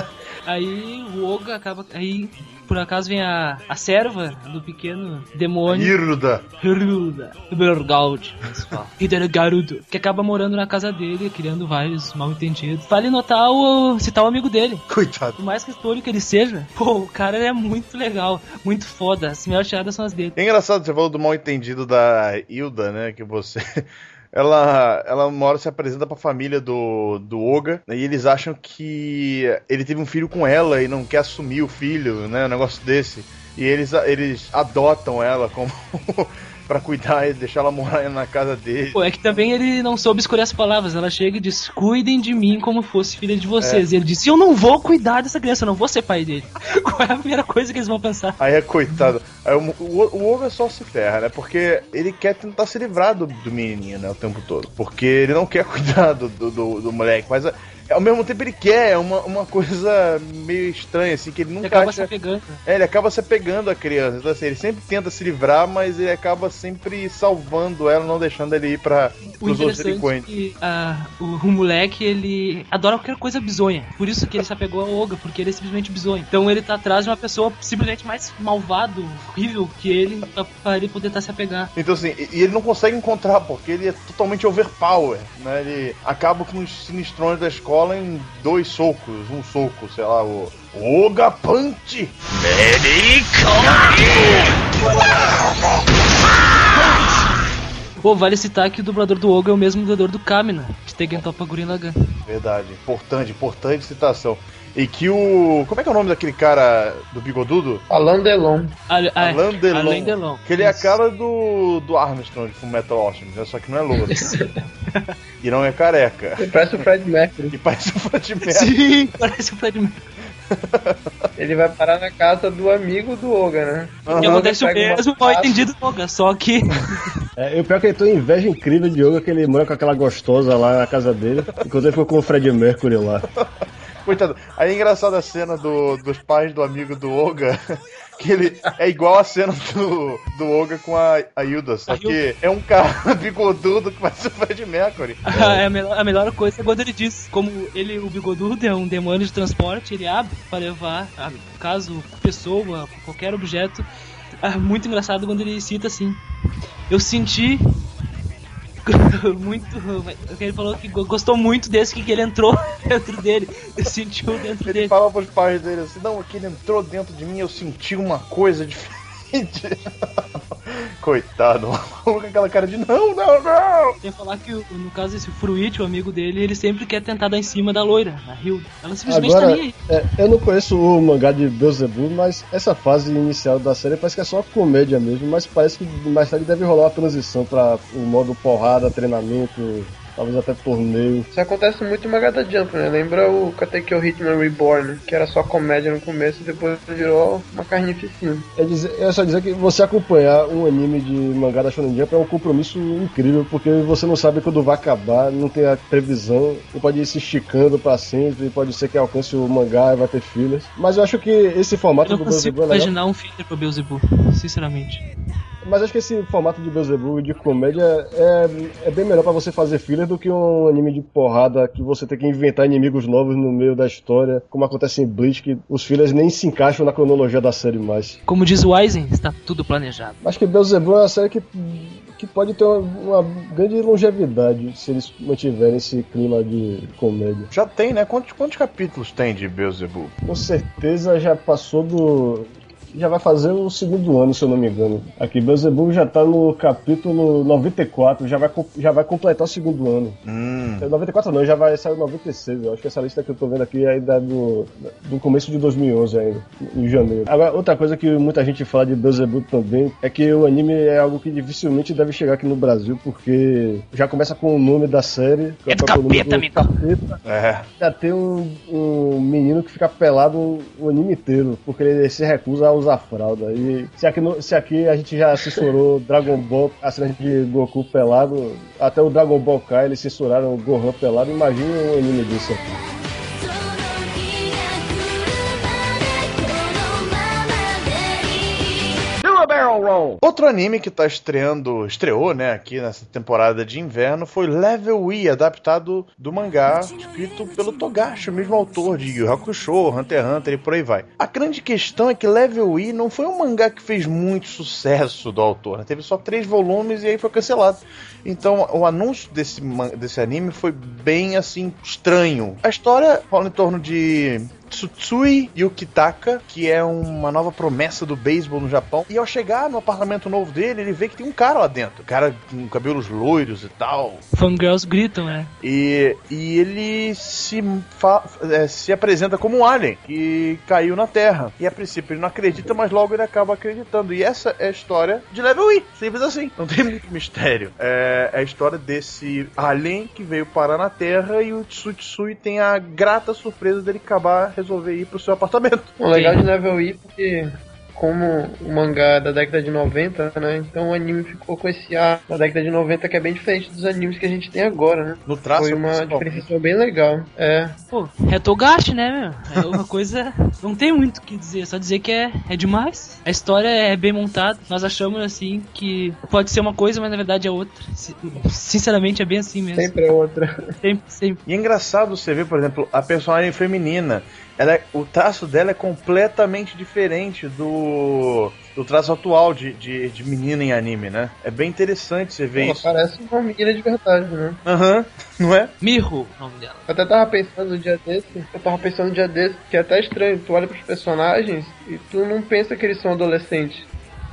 Aí o Oga acaba. Aí por acaso vem a, a serva do pequeno demônio. Irda. Hiruda. Bergaud. Garudo. Que acaba morando na casa dele, criando vários mal entendidos. Vale notar o. citar o amigo dele. Coitado. Por mais que estolho que ele seja, pô, o cara é muito legal, muito foda. As melhores tiradas são as dele. É engraçado, você falou do mal entendido da Hilda, né? Que você. Ela, ela uma hora se apresenta pra família do, do Oga né, e eles acham que ele teve um filho com ela e não quer assumir o filho, né? Um negócio desse. E eles, eles adotam ela como. Pra cuidar e deixar ela morar na casa dele. Pô, é que também ele não soube escolher as palavras. Ela chega e diz: Cuidem de mim como fosse filha de vocês. E ele disse: Eu não vou cuidar dessa criança, eu não vou ser pai dele. Qual é a primeira coisa que eles vão pensar? Aí é coitado. Aí o, o, o Oga só se ferra, né? Porque ele quer tentar se livrar do, do menininho, né? O tempo todo. Porque ele não quer cuidar do, do, do, do moleque. Mas ao mesmo tempo ele quer. É uma, uma coisa meio estranha, assim, que ele Ele nunca acaba se acha... pegando. É, ele acaba se apegando à criança. Então, assim, ele sempre tenta se livrar, mas ele acaba sempre salvando ela, não deixando ele ir pra, O pros outros é delinquentes. que ah, o, o moleque, ele adora qualquer coisa bizonha. Por isso que ele se apegou ao Oga, porque ele é simplesmente bizonho. Então ele tá atrás de uma pessoa simplesmente mais malvado, horrível que ele, pra, pra ele poder tá se apegar. Então assim, e e ele não consegue encontrar, porque ele é totalmente overpower, né? Ele acaba com os sinistrões da escola em dois socos, um soco, sei lá, o Oga Punch! Pô, vale citar que o dublador do Oga é o mesmo dublador do Kamina, de Tegen Toppa Gurren Lagann. Verdade, importante, importante citação. E que o. Como é que é o nome daquele cara do bigodudo? Alain Delon. Ale- ah, Alain Delon. Alain Delon. Que ele é a cara do, do Armstrong de Fullmetal Alchemist, né? só que não é louro. e não é careca. Ele parece o Fred Mercury. E parece fã de merda. Sim, parece o Fred Mercury. Ele vai parar na casa do amigo do Oga, né? E Aham. acontece o mesmo mal entendido do Oga, só que É, e o pior é que ele tem uma inveja incrível de yoga que ele mora com aquela gostosa lá na casa dele, enquanto ele ficou com o Fred Mercury lá. Coitado. Aí é engraçada a cena do, dos pais do amigo do Oga. Que ele é igual a cena do, do Oga com a, a Hilda, só A que é um cara bigodudo que parece o Fred Mercury. a, a melhor, a melhor coisa é quando ele diz como ele, o bigodudo, é um demônio de transporte, ele abre para levar, caso pessoa, qualquer objeto. Ah, muito engraçado quando ele cita assim. eu senti muito. Ele falou que gostou muito desse que ele entrou dentro dele. Sentiu dentro ele dele. Ele fala pros pais dele assim: Não, que ele entrou dentro de mim, eu senti uma coisa diferente. Coitado, com aquela cara de não, não, não. Tem que falar que, no caso, esse Fruit, o amigo dele, ele sempre quer tentar dar em cima da loira, a Hilda. Ela simplesmente Agora, tá nem aí. É, eu não conheço o mangá de Beelzebub, mas essa fase inicial da série parece que é só comédia mesmo, mas parece que mais tarde deve rolar uma transição para o modo porrada, treinamento, talvez até torneio. Isso acontece muito em Magada Jump, né? Lembra o Katekyo Hitman Reborn, que era só comédia no começo e depois virou uma carnificina. É, dizer, é só dizer que você acompanhar um anime de mangá da Shonen Jump é um compromisso incrível, porque você não sabe quando vai acabar, não tem a previsão, e pode ir se esticando para sempre, pode ser que alcance o mangá e vai ter filas. Mas eu acho que esse formato eu não do Beelzebub é legal. imaginar um filler pro Beelzebub, sinceramente. Mas acho que esse formato de Beelzebub de comédia é, é bem melhor para você fazer filler do que um anime de porrada que você tem que inventar inimigos novos no meio da história, como acontece em Bleach, que os fillers nem se encaixam na cronologia da série mais. Como diz o Eisen, está tudo planejado. Acho que Beelzebub é uma série que, que pode ter uma, uma grande longevidade se eles mantiverem esse clima de comédia. Já tem, né? Quantos, quantos capítulos tem de Beelzebub? Com certeza já passou do já vai fazer o segundo ano, se eu não me engano. Aqui, Beelzebub já tá no capítulo 94, já vai, já vai completar o segundo ano. Hum. 94 não, já vai sair 96. Eu acho que essa lista que eu tô vendo aqui ainda é do, do começo de 2011 ainda, em janeiro. Agora, outra coisa que muita gente fala de Beelzebub também é que o anime é algo que dificilmente deve chegar aqui no Brasil, porque já começa com o nome da série. É do capeta, amigo. Capeta. É. Já tem um, um menino que fica pelado o anime inteiro, porque ele se recusa a usar fralda. E se aqui, no, se aqui a gente já censurou Dragon Ball, a de Goku pelado, até o Dragon Ball Kai eles censuraram o Gohan pelado, imagina um anime disso aqui. Roll. Outro anime que tá estreando, estreou, né, aqui nessa temporada de inverno foi Level E, adaptado do mangá escrito pelo Togashi, o mesmo autor de Yu Hakusho, Hunter x Hunter e por aí vai. A grande questão é que Level E não foi um mangá que fez muito sucesso do autor, né? teve só três volumes e aí foi cancelado. Então o anúncio desse, desse anime foi bem assim estranho. A história rola em torno de Tsutsui Yukitaka, que é uma nova promessa do beisebol no Japão. E ao chegar no apartamento novo dele, ele vê que tem um cara lá dentro. Um cara com cabelos loiros e tal. Fangirls gritam, né? E, e ele se, é, se apresenta como um alien que caiu na Terra. E a princípio ele não acredita, mas logo ele acaba acreditando. E essa é a história de Level E. Simples assim. Não tem muito mistério. É, é a história desse alien que veio parar na Terra e o Tsutsui tem a grata surpresa dele acabar resolver ir pro seu apartamento. O legal de Level E porque como o mangá é da década de 90, né? Então o anime ficou com esse ar da década de 90 que é bem diferente dos animes que a gente tem agora, né? No traço Foi uma diferenciação bem legal. É. Pô, é Togashi, né, meu? É uma coisa. Não tem muito o que dizer, só dizer que é, é demais. A história é bem montada. Nós achamos assim que pode ser uma coisa, mas na verdade é outra. Sinceramente é bem assim mesmo. Sempre é outra. Sempre, sempre. E é engraçado você ver, por exemplo, a personagem feminina ela é, o traço dela é completamente diferente do, do traço atual de, de, de, menina em anime, né? É bem interessante você ver Ela isso. parece uma menina de verdade, né? Aham, uhum, não é? Miho, o nome dela. Eu até tava pensando no dia desse, eu tava pensando no dia desse, que é até estranho, tu olha pros personagens e tu não pensa que eles são adolescentes.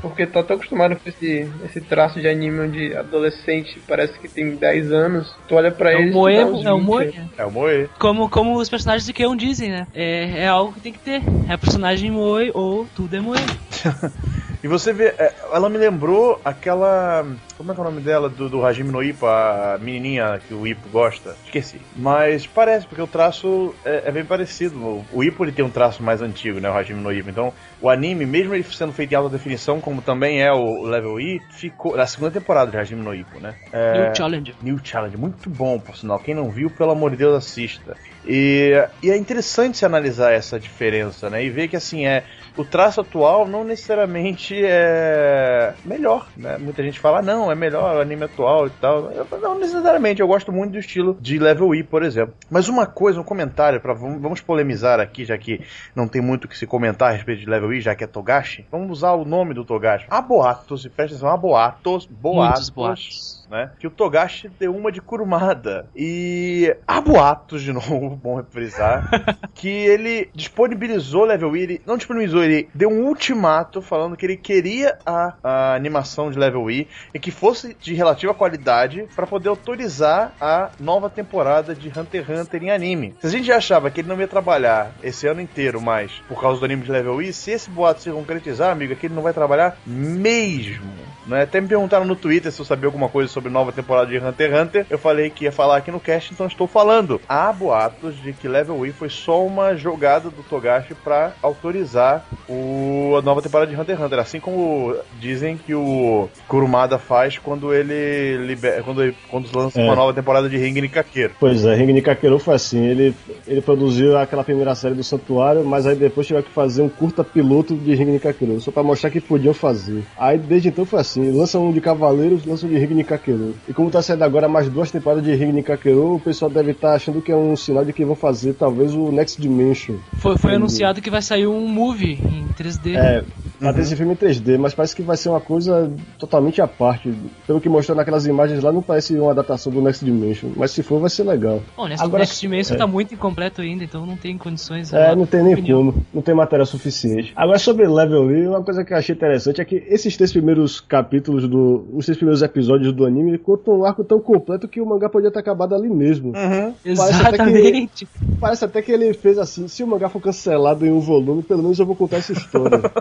Porque tá tão acostumado com esse, esse traço de anime onde adolescente parece que tem 10 anos. Tu olha pra é eles. O moe, é o Moe. É o Moe. Como, como os personagens de Keon dizem, né? É, é algo que tem que ter. É personagem Moe ou tudo é Moe. e você vê, ela me lembrou aquela. Como é que é o nome dela? Do, do Hajime no Ippo, a menininha que o Ippo gosta. Esqueci. Mas parece, porque o traço é, é bem parecido. O, o Ippo ele tem um traço mais antigo, né? O Hajime no Ippo. Então, o anime, mesmo ele sendo feito em alta definição, como também é o Level E, ficou. Na segunda temporada de Hajime no Ippo, né? É, New Challenge. New Challenge. Muito bom, por sinal. Quem não viu, pelo amor de Deus, assista. E, e é interessante se analisar essa diferença, né? E ver que assim é o traço atual não necessariamente é melhor, né? Muita gente fala, não, é melhor o anime atual e tal. Eu, não necessariamente, eu gosto muito do estilo de Level E, por exemplo. Mas uma coisa, um comentário, para vamos polemizar aqui, já que não tem muito o que se comentar a respeito de Level E, já que é Togashi. Vamos usar o nome do Togashi. Há boatos, e presta atenção, há boatos, boatos, boatos. Né, que o Togashi deu uma de Kurumada. E há boatos, de novo, bom frisar, que ele disponibilizou Level E, ele não disponibilizou, ele deu um ultimato falando que ele queria a, a animação de Level E e que fosse de relativa qualidade para poder autorizar a nova temporada de Hunter x Hunter em anime. Se a gente já achava que ele não ia trabalhar esse ano inteiro mais por causa do anime de Level E, se esse boato se concretizar, amigo, é que ele não vai trabalhar mesmo. Né? Até me perguntaram no Twitter se eu sabia alguma coisa sobre nova temporada de Hunter x Hunter. Eu falei que ia falar aqui no cast, então estou falando. Há boatos de que Level E foi só uma jogada do Togashi para autorizar o, a nova temporada de Hunter x Hunter. Assim como dizem que o Kurumada faz quando ele libera, quando, ele, quando lança É. uma nova temporada de Ring Kakeiro. Pois é, Ring Kakeru foi assim, ele, ele produziu aquela primeira série do Santuário, mas aí depois tiveram que fazer um curta piloto de Ring Kakeru, só pra mostrar que podiam fazer. Aí desde então foi assim, lança um de Cavaleiros, lança um de Ring Kakeru. E como tá saindo agora mais duas temporadas de Ring Kakeru, o pessoal deve estar achando que é um sinal de que vão fazer talvez o Next Dimension. Foi, foi anunciado que vai sair um movie em 3D. É, vai ter esse filme em 3D, mas parece que vai ser uma coisa totalmente à parte. Pelo que mostrou naquelas imagens lá, não parece uma adaptação do Next Dimension, mas se for vai ser legal. Bom, Next, Agora- Next Dimension é. tá muito incompleto ainda, então não tem condições. É, não tem nem Opinião. como, não tem matéria suficiente. Agora sobre Level E, uma coisa que eu achei interessante é que esses três primeiros capítulos do. os três primeiros episódios do anime contam um arco tão completo que o mangá podia ter acabado ali mesmo. Uhum. Parece até que- Exatamente. Parece até que ele fez assim, se o mangá for cancelado em um volume, pelo menos eu vou contar essa história.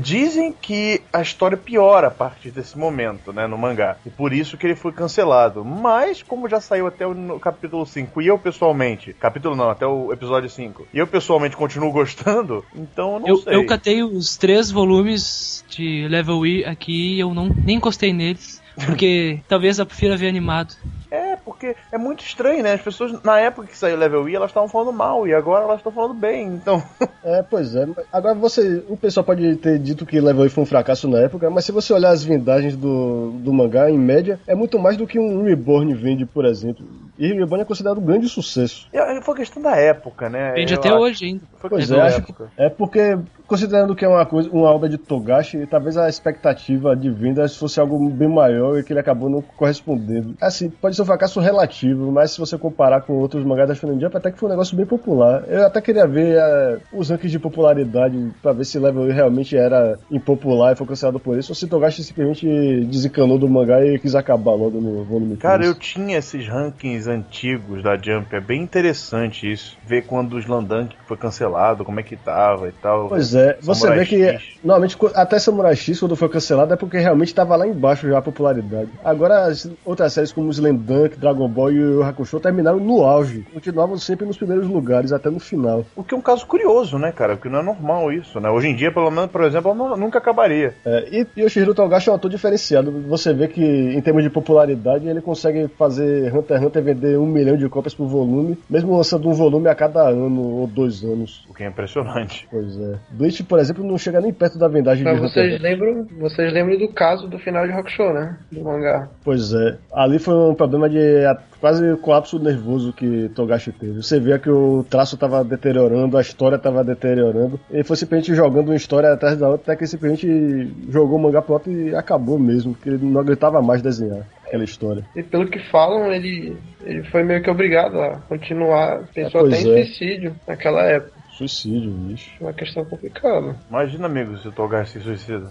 Dizem que a história piora a partir desse momento, né, no mangá. E por isso que ele foi cancelado. Mas, como já saiu até o no capítulo 5, e eu pessoalmente, capítulo não, até o episódio 5, e eu pessoalmente continuo gostando, então eu não Eu, sei. eu catei os três volumes de Level E aqui e eu não, nem encostei neles. Porque talvez eu prefira ver animado. É, porque é muito estranho, né? As pessoas, na época que saiu Level E, elas estavam falando mal, e agora elas estão falando bem, então... É, pois é. Agora você. O pessoal pode ter dito que Level E foi um fracasso na época, mas se você olhar as vendagens do, do mangá, em média, é muito mais do que um Reborn vende, por exemplo. E Reborn é considerado um grande sucesso. É, Foi questão da época, né? Vende Eu até acho. hoje ainda. Foi Pois questão é, época. é porque, considerando que é uma coisa, uma obra de Togashi, talvez a expectativa de vendas fosse algo bem maior e que ele acabou não correspondendo. Assim, pode ser um fracasso relativo, mas se você comparar com outros mangás da Shonen Jump, até que foi um negócio bem popular. Eu até queria ver eh, os rankings de popularidade pra ver se Level realmente era impopular e foi cancelado por isso, ou se Togashi simplesmente desencanou do mangá e quis acabar logo no volume Cara, eu 3. tinha esses rankings antigos da Jump, é bem interessante isso. Ver quando o Slandank foi cancelado, como é que tava e tal. Pois é, você Samurai vê que X. normalmente até Samurai X quando foi cancelado é porque realmente estava lá embaixo já a popularidade. Agora as outras séries como Slam Dunk, Dragon Ball e o Yu Hakusho terminaram no auge, continuavam sempre nos primeiros lugares até no final. O que é um caso curioso, né, cara? Porque não é normal isso, né? Hoje em dia, pelo menos, por exemplo, não- nunca acabaria. É, e Yoshihiro Togashi é um autor diferenciado. Você vê que em termos de popularidade ele consegue fazer Hunter x Hunter vender um milhão de cópias por volume, mesmo lançando um volume a cada ano ou dois anos. O que é impressionante. Pois é. Bleach, por exemplo, não chega nem perto da vendagem Mas de vocês Hunter. lembram, vocês lembram do caso do final de Hakusho, né? Do mangá. Pois é. Ali foi um problema de a- quase colapso nervoso que Togashi teve. Você vê que o traço tava deteriorando, a história tava deteriorando. Ele foi simplesmente jogando uma história atrás da outra, até que simplesmente jogou o mangá pro alto e acabou mesmo, porque ele não aguentava mais desenhar aquela história. E pelo que falam, ele, ele foi meio que obrigado a continuar. Pensou até em é. suicídio naquela época. Suicídio, bicho. Uma questão complicada. Imagina, amigo, se o Togashi se suicida.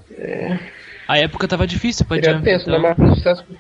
A época tava difícil pra Jump. então, né? Mas sucesso que.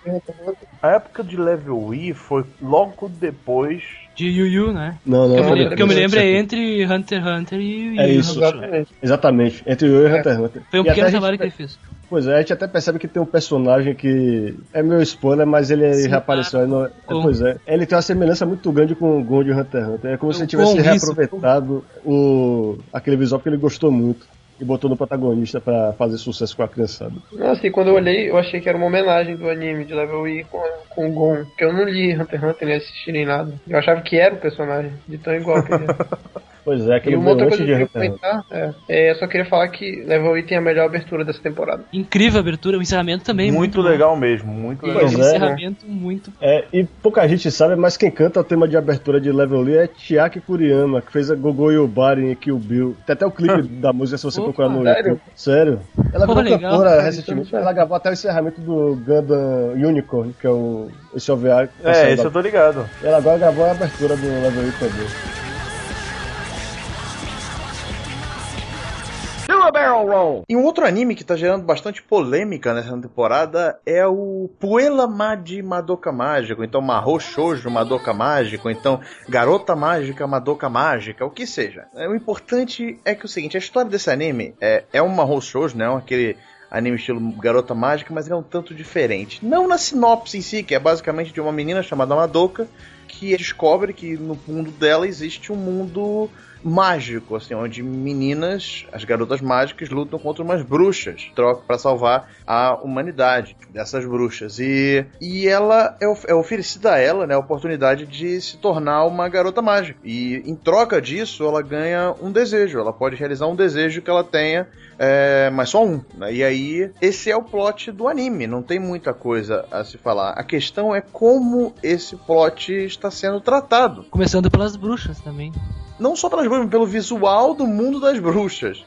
A época de Level E foi logo depois. De Yu Yu, né? Não, não. Que eu, foi me, depois. que eu me lembro é entre Hunter x Hunter e Yu Yu. É isso. Exatamente. Exatamente. Entre o Yo e Hunter x Hunter. Foi um E pequeno a gente trabalho que ele fez. Pois é, a gente até percebe que tem um personagem que é meu spoiler, mas ele Sim, reapareceu aí no. é, pois é, ele tem uma semelhança muito grande com o Gon de Hunter x Hunter. É como O se ele tivesse isso. reaproveitado o, aquele visual que ele gostou muito e botou no protagonista pra fazer sucesso com a criançada. Não, assim, quando eu olhei, eu achei que era uma homenagem do anime de Level E com, com o Gon. Porque eu não li Hunter x Hunter nem assisti nem nada. Eu achava que era o personagem, de tão igual que ele é. Pois é, E aquele uma outra antes coisa de que eu queria comentar é, é, eu só queria falar que Level 8 tem a melhor abertura dessa temporada. Incrível a abertura, o encerramento também. muito bom. legal mesmo, muito legal. o Pois é, encerramento muito. É, e pouca gente sabe, mas quem canta o tema de abertura de Level Lee é Chiaki Kuriyama, que fez a Gogo Yobari em Kill Bill. Tem até o clipe da música se você Opa, procurar no sério? YouTube. Sério? Ela Pô, virou legal, cantora cara, recentemente. Ela gravou até o encerramento do Gundam Unicorn, que é o esse OVA. É, esse eu tô ligado. Ela agora gravou a abertura do Level Lee também. E um outro anime que tá gerando bastante polêmica nessa temporada é o Puella Madi Madoka Mágico, então Mahou Shoujo Madoka Mágico, então Garota Mágica Madoka Mágica, o que seja. É, O importante é que é o seguinte, a história desse anime é, é um Mahou Shoujo, né, aquele anime estilo Garota Mágica, mas é um tanto diferente. Não na sinopse em si, que é basicamente de uma menina chamada Madoka, que descobre que no mundo dela existe um mundo mágico, assim, onde meninas, as garotas mágicas, lutam contra umas bruxas, para salvar a humanidade dessas bruxas. E, e ela é, of- é oferecida a ela, né, a oportunidade de se tornar uma garota mágica. E em troca disso, ela ganha um desejo. Ela pode realizar um desejo que ela tenha, é, mas só um. né? E aí, esse é o plot do anime. Não tem muita coisa a se falar. A questão é como esse plot está sendo tratado Começando pelas bruxas também. Não só pelas bruxas, mas pelo visual do mundo das bruxas.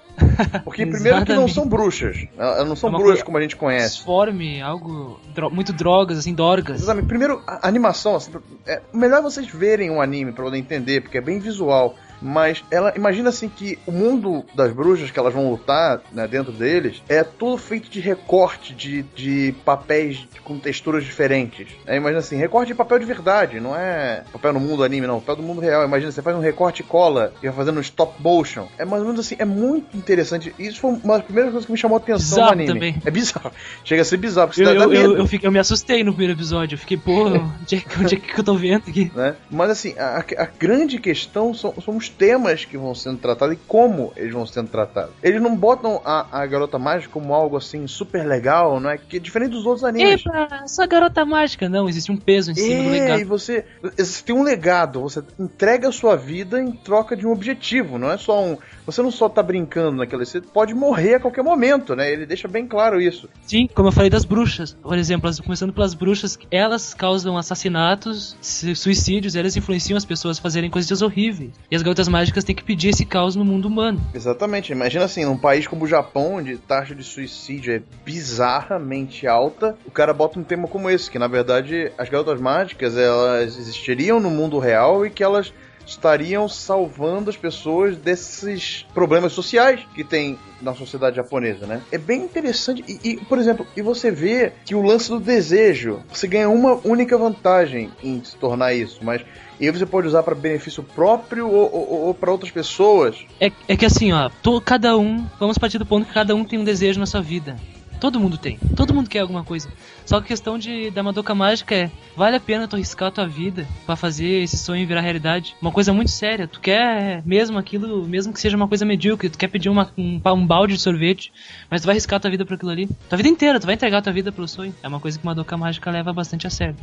Porque primeiro que não são bruxas. Elas não são É bruxas como a gente conhece. Disforme, algo. dro- muito drogas, assim, dorgas. Exatamente. Primeiro, a animação, assim, é melhor vocês verem um anime pra poder entender, porque é bem visual. Mas ela imagina assim que o mundo das bruxas que elas vão lutar né, dentro deles é tudo feito de recorte de, de papéis com texturas diferentes. É, imagina assim, recorte de papel de verdade, não é papel no mundo do anime, não, papel do mundo real. Imagina, você faz um recorte e cola e vai fazendo um stop motion. É mais ou menos assim, é muito interessante. Isso foi uma das primeiras coisas que me chamou a atenção Bizarro no anime. também. É bizarro. Chega a ser bizarro, porque Eu, você dá eu, eu, eu, fiquei- eu me assustei no primeiro episódio. Eu fiquei, pô, onde é, que- onde é que eu tô vendo aqui? né? Mas assim, a, a grande questão são, são os temas que vão sendo tratados e como eles vão sendo tratados. Eles não botam a, a garota mágica como algo assim super legal, não é? Que é diferente dos outros animes. Epa, só garota mágica. Não, existe um peso em cima do É, e legado. você, você tem um legado, você entrega a sua vida em troca de um objetivo, não é só um. Você não só tá brincando naquele, você pode morrer a qualquer momento, né? Ele deixa bem claro isso. Sim, como eu falei das bruxas. Por exemplo, começando pelas bruxas, elas causam assassinatos, su- suicídios, elas influenciam as pessoas a fazerem coisas horríveis. E as garotas mágicas têm que pedir esse caos no mundo humano. Exatamente. Imagina assim, num país como o Japão, onde taxa de suicídio é bizarramente alta, o cara bota um tema como esse, que na verdade as garotas mágicas elas existiriam no mundo real e que elas estariam salvando as pessoas desses problemas sociais que tem na sociedade japonesa, né? É bem interessante e, e, por exemplo, e você vê que o lance do desejo, você ganha uma única vantagem em se tornar isso, mas e você pode usar para benefício próprio ou, ou, ou para outras pessoas. É, é que assim, ó, to- cada um, vamos partir do ponto que cada um tem um desejo na sua vida. Todo mundo tem. Todo mundo quer alguma coisa. Só que a questão de, da Madoka Mágica é: vale a pena tu arriscar a tua vida pra fazer esse sonho virar realidade? Uma coisa muito séria. Tu quer mesmo aquilo, mesmo que seja uma coisa medíocre, tu quer pedir uma, um, um balde de sorvete, mas tu vai arriscar a tua vida por aquilo ali. Tua vida inteira, tu vai entregar a tua vida pelo sonho. É uma coisa que Madoka Mágica leva bastante a sério.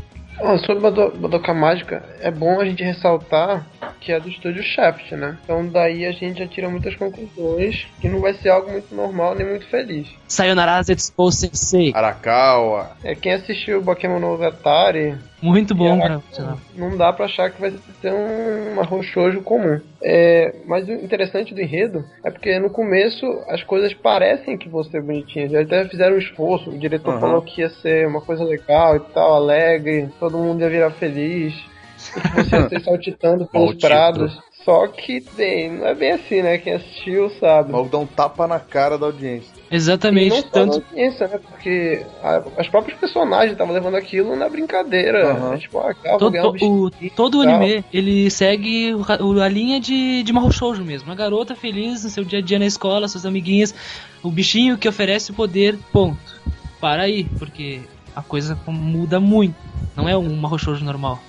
Sobre Mado- Madoka Mágica, é bom a gente ressaltar que é do estúdio Shaft, né? Então daí a gente já tira muitas conclusões que não vai ser algo muito normal nem muito feliz. Sayonara Zetsuko Sensei. Arakawa. É, quem assistiu Bakemonogatari Muito bom Caraca, não dá pra achar que vai ser um shoujo comum. É, mas o interessante do enredo é porque no começo as coisas parecem que vão ser bonitinhas. Eles até fizeram um esforço, o diretor Uhum. falou que ia ser uma coisa legal e tal, alegre, todo mundo ia virar feliz, você ser saltitando pelos Maldito. prados. Só que tem, não é bem assim, né? Quem assistiu sabe. Mal dá um tapa na cara da audiência. E não Exatamente. só na Tanto, audiência, né? Porque a- as próprios personagens estavam levando aquilo na brincadeira. Uhum. É Tipo, ah, cara, Todo, um o, bichinho todo o e anime, ele segue o a linha de, de Mahou Shoujo mesmo. Uma garota feliz no seu dia a dia na escola, suas amiguinhas, o bichinho que oferece o poder, ponto. Para aí, porque a coisa muda muito. Não é um Mahou Shoujo normal.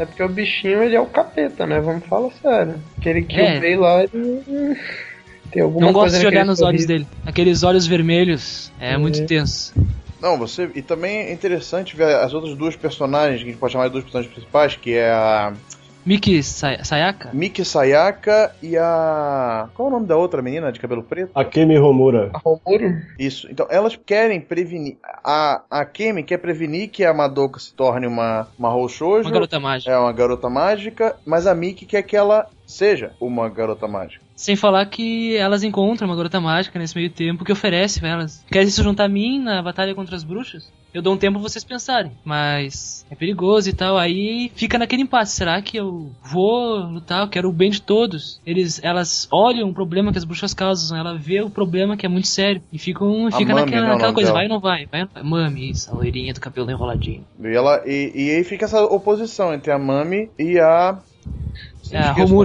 É porque o bichinho ele é o capeta, né? Vamos falar sério. Aquele que É. eu veio lá, ele. Tem alguma Não coisa gosto de olhar nos olhos sorriso. dele. Aqueles olhos vermelhos, é É. muito tenso. Não, você. E também é interessante ver as outras duas personagens, que a gente pode chamar de duas personagens principais, que é a. Miki Say- Sayaka? Miki Sayaka e a. Qual é o nome da outra menina de cabelo preto? Akemi Homura. A Romuro? Isso. Então, elas querem prevenir. A, a Kemi quer prevenir que a Madoka se torne uma, uma Houshoujo. Uma garota mágica. É uma garota mágica, mas a Miki quer que ela seja uma garota mágica. Sem falar que elas encontram uma garota mágica nesse meio tempo que oferece pra elas. Querem se juntar a mim na batalha contra as bruxas? Eu dou um tempo pra vocês pensarem, mas é perigoso e tal. Aí fica naquele impasse. Será que eu vou lutar? Eu quero o bem de todos. Eles, elas olham o problema que as bruxas causam. Ela vê o problema que é muito sério e ficam, A fica Mami, naquela, né, naquela nome coisa. Vai ou não vai? Vai ou não vai? Mami, isso, a loirinha do cabelo enroladinho. E, ela, e, e aí fica essa oposição entre a Mami e a. É, a Esqueço o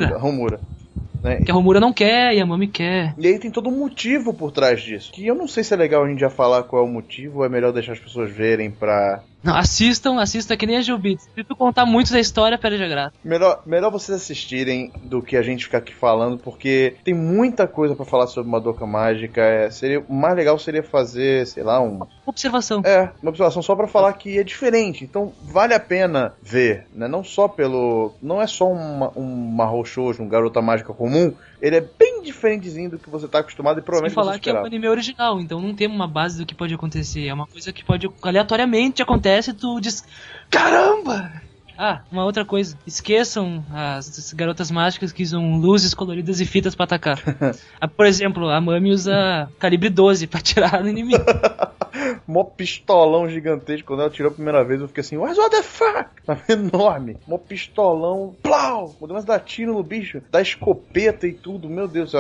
Né? Que a Romura não quer e a Mami quer. E aí tem todo um motivo por trás disso. Que eu não sei se é legal a gente já falar qual é o motivo, ou é melhor deixar as pessoas verem pra. Não, assistam, assistam que nem a Gilbits. Se tu contar muito da história, perde a graça. Melhor, melhor vocês assistirem do que a gente ficar aqui falando, porque tem muita coisa pra falar sobre Madoka Mágica. É, seria, o mais legal seria fazer, sei lá, um. Observação. É, uma observação só pra falar que é diferente. Então vale a pena ver, né? Não só pelo. Não é só uma, um Mahou Shoujo, um garota mágica comum. Ele é bem diferentezinho do que você tá acostumado e Sem provavelmente falar você que é um anime original, então não tem uma base do que pode acontecer. É uma coisa que pode aleatoriamente acontece e tu diz: Caramba! Ah, uma outra coisa. Esqueçam as garotas mágicas que usam luzes coloridas e fitas pra atacar. Ah, Por exemplo, a Mami usa calibre 12 pra atirar no inimigo. Mó pistolão gigantesco. Quando ela tirou a primeira vez, eu fiquei assim, what the fuck? Tava enorme. Mó pistolão. Plau! Podemos dar tiro no bicho. Dar escopeta e tudo. Meu Deus.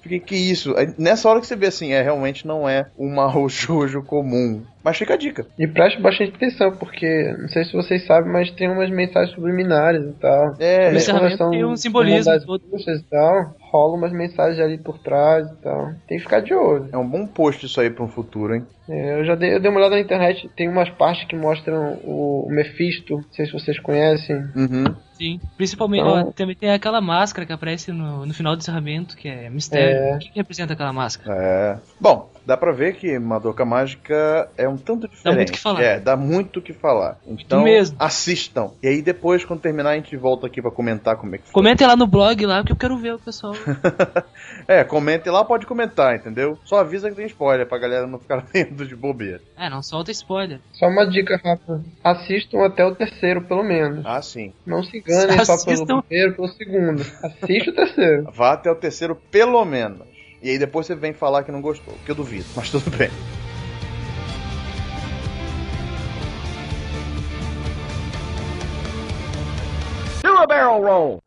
Fiquei, que isso? Aí, nessa hora que você vê assim, é, realmente não é um Mahoushoujo comum. Mas fica a dica. E preste bastante atenção, porque não sei se vocês sabem, mas tem umas mensagens subliminares e tal. É, Quando tem um são simbolismo e tal, rola umas mensagens ali por trás e tal. Tem que ficar de olho. é um bom post isso aí pra um futuro, hein? É, eu já dei, eu dei uma olhada na internet, tem umas partes que mostram o, o Mephisto, não sei se vocês conhecem. Uhum. Sim. Principalmente, Então- ó, também tem aquela máscara que aparece no, no final do encerramento, que é mistério. É. O que, que representa aquela máscara? É. Bom, dá pra ver que Madoka Mágica é um tanto diferente. muito o que falar. É, dá muito o que falar. Então, mesmo. assistam. E aí depois, quando terminar, a gente volta aqui pra comentar como é que foi. Comentem lá no blog lá que eu quero ver o pessoal. É, comente lá, pode comentar, entendeu? Só avisa que tem spoiler pra galera não ficar lendo de bobeira. é, não solta spoiler. Só uma dica rápida. Assistam até o terceiro, pelo menos. Ah, sim. Não se enganem só Assistam. pelo primeiro, pelo segundo. Assista o terceiro. Vá até o terceiro, pelo menos. E aí depois você vem falar que não gostou, que eu duvido, mas tudo bem.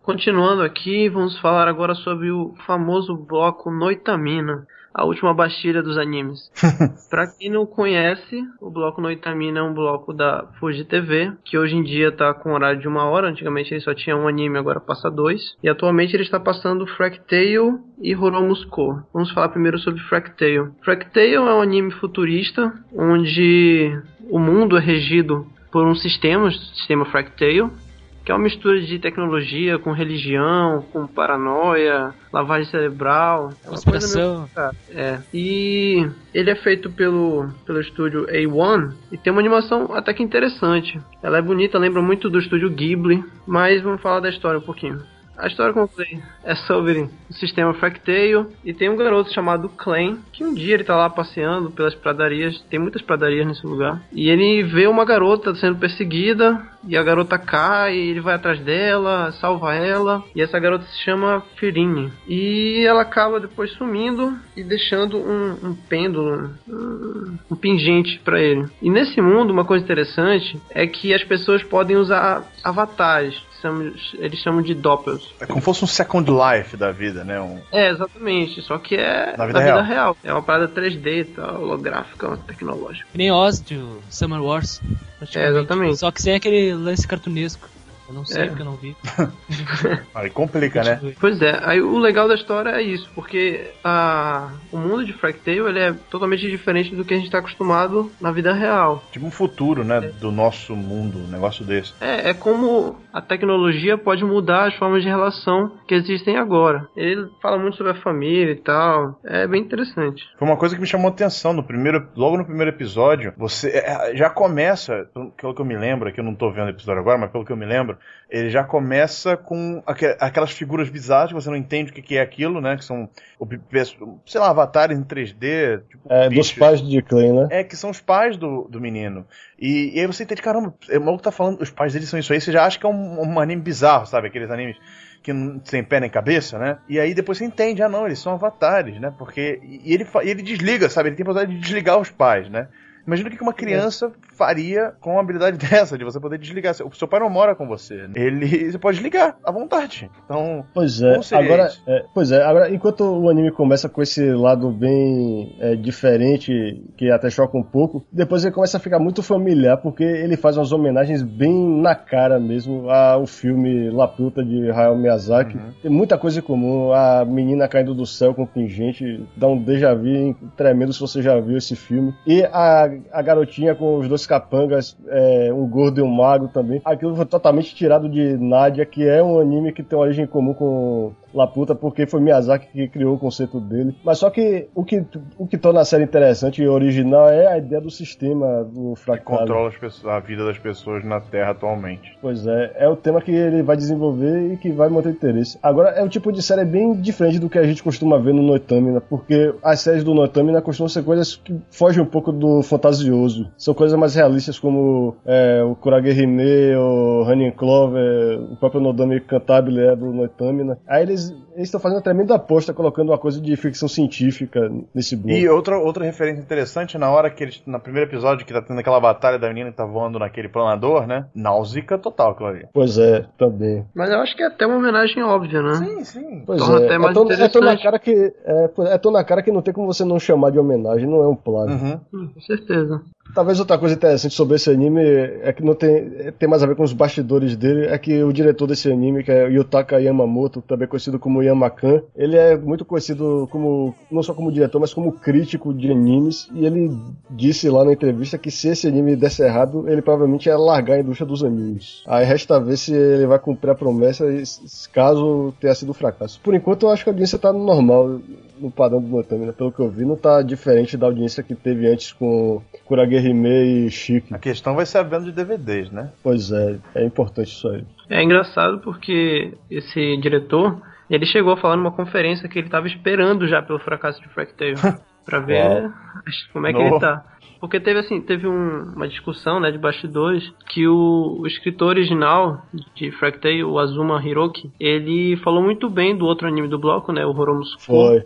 Continuando aqui, vamos falar agora sobre o famoso bloco Noitamina, a última bastilha dos animes. pra quem não conhece, o bloco Noitamina é um bloco da Fuji TV, que hoje em dia tá com horário de uma hora, antigamente ele só tinha um anime, agora passa dois. E atualmente ele está passando Fractale e Horomusco. Vamos falar primeiro sobre Fractale. Fractale é um anime futurista, onde o mundo é regido por um sistema, o sistema Fractale, que é uma mistura de tecnologia com religião, com paranoia, lavagem cerebral. É uma coisa meio Conspiração. É. E ele é feito pelo, pelo estúdio A1 e tem uma animação até que interessante. Ela é bonita, lembra muito do estúdio Ghibli, mas vamos falar da história um pouquinho. A história como eu falei é sobre o sistema Fractale e tem um garoto chamado Clan que um dia ele tá lá passeando pelas pradarias, tem muitas pradarias nesse lugar, e ele vê uma garota sendo perseguida e a garota cai, ele vai atrás dela, salva ela, e essa garota se chama Firine. E ela acaba depois sumindo e deixando um, um pêndulo, um, um pingente pra ele. E nesse mundo, uma coisa interessante é que as pessoas podem usar avatares. Chamamos- Eles chamam de doppels. É como se fosse um Second Life da vida, né? Um... É, exatamente. Só que é Na vida na vida real. real. É uma parada 3D e tal, holográfica, tecnológica. Que nem Oz do Summer Wars. É, exatamente. Só que sem aquele lance cartunesco. Eu não sei É. porque eu não vi. Aí complica, né? Pois é, aí o legal da história é isso, porque a, o mundo de Fractale ele é totalmente diferente do que a gente está acostumado na vida real. Tipo um futuro, né? Do nosso mundo, um negócio desse. É, é como a tecnologia pode mudar as formas de relação que existem agora. Ele fala muito sobre a família e tal, é bem interessante. Foi uma coisa que me chamou a atenção no primeiro, logo no primeiro episódio. Você é, já começa, pelo que eu me lembro, que eu não tô vendo o episódio agora, mas pelo que eu me lembro, Ele já começa com aquelas figuras bizarras que você não entende o que é aquilo, né? Que são, sei lá, avatares em 3D. Tipo, é, bichos. dos pais de Clay, né? É, que são os pais do, do menino. E, e aí você entende, caramba, o maluco tá falando, os pais dele são isso aí, você já acha que é um, um anime bizarro, sabe? Aqueles animes que não tem pé nem cabeça, né? E aí depois você entende, ah não, eles são avatares, né? Porque. E ele, ele desliga, sabe? Ele tem a possibilidade de desligar os pais, né? Imagina o que uma criança faria com uma habilidade dessa, de você poder desligar. O seu pai não mora com você. Né? Ele você pode desligar à vontade. Então. Pois é. Agora, é, pois é. Agora, enquanto o anime começa com esse lado bem é, diferente, que até choca um pouco, depois ele começa a ficar muito familiar, porque ele faz umas homenagens bem na cara mesmo ao filme La Puta de Hayao Miyazaki. Uhum. Tem muita coisa em comum. A menina caindo do céu com pingente dá um déjà vu tremendo se você já viu esse filme. E a a, garotinha com os dois capangas, é, um gordo e um mago também. Aquilo foi totalmente tirado de Nadia, que é um anime que tem origem comum com Laputa, porque foi Miyazaki que criou o conceito dele. Mas só que o que, o que torna a série interessante e original é a ideia do sistema do fractal. Que controla pessoas, a vida das pessoas na Terra atualmente. Pois é, é o tema que ele vai desenvolver e que vai manter interesse. Agora, é um tipo de série bem diferente do que a gente costuma ver no Noitamina, porque as séries do Noitamina costumam ser coisas que fogem um pouco do fantasioso. São coisas mais realistas como é, o Kurage Hime, o Honey Clover, o próprio Nodame Cantabile é do Noitamina. Aí eles eles estão fazendo uma tremenda aposta colocando uma coisa de ficção científica nesse bloco. E outra, outra referência interessante, na hora que eles, no primeiro episódio, que tá tendo aquela batalha da menina que tá voando naquele planador, né? Náusica total, Clarinha. Pois é, também. Mas eu acho que é até uma homenagem óbvia, né? Sim, sim. Pois Torna é. até mais é tão, interessante. É tão, na cara que, é, é tão na cara que não tem como você não chamar de homenagem, não é um plágio. Uhum. Hum, com certeza. Talvez outra coisa interessante sobre esse anime é que não tem, tem mais a ver com os bastidores dele, é que o diretor desse anime, que é Yutaka Yamamoto, também conhecido como Yamakan, ele é muito conhecido como não só como diretor, mas como crítico de animes, e ele disse lá na entrevista que se esse anime desse errado, ele provavelmente ia largar a indústria dos animes. Aí resta ver se ele vai cumprir a promessa caso tenha sido um fracasso. Por enquanto eu acho que a audiência tá normal no padrão do Notami, né? Pelo que eu vi, não tá diferente da audiência que teve antes com Kurage Hime e Chique. A questão vai ser a venda de DVDs, né? Pois é, é importante isso aí. É engraçado porque esse diretor, ele chegou a falar numa conferência que ele tava esperando já pelo fracasso de Fractale. pra ver como é que no. ele tá. Porque teve assim, teve um, uma discussão, né, de bastidores, que o, o escritor original de Fractale, o Azuma Hiroki, ele falou muito bem do outro anime do bloco, né, o Horomusco,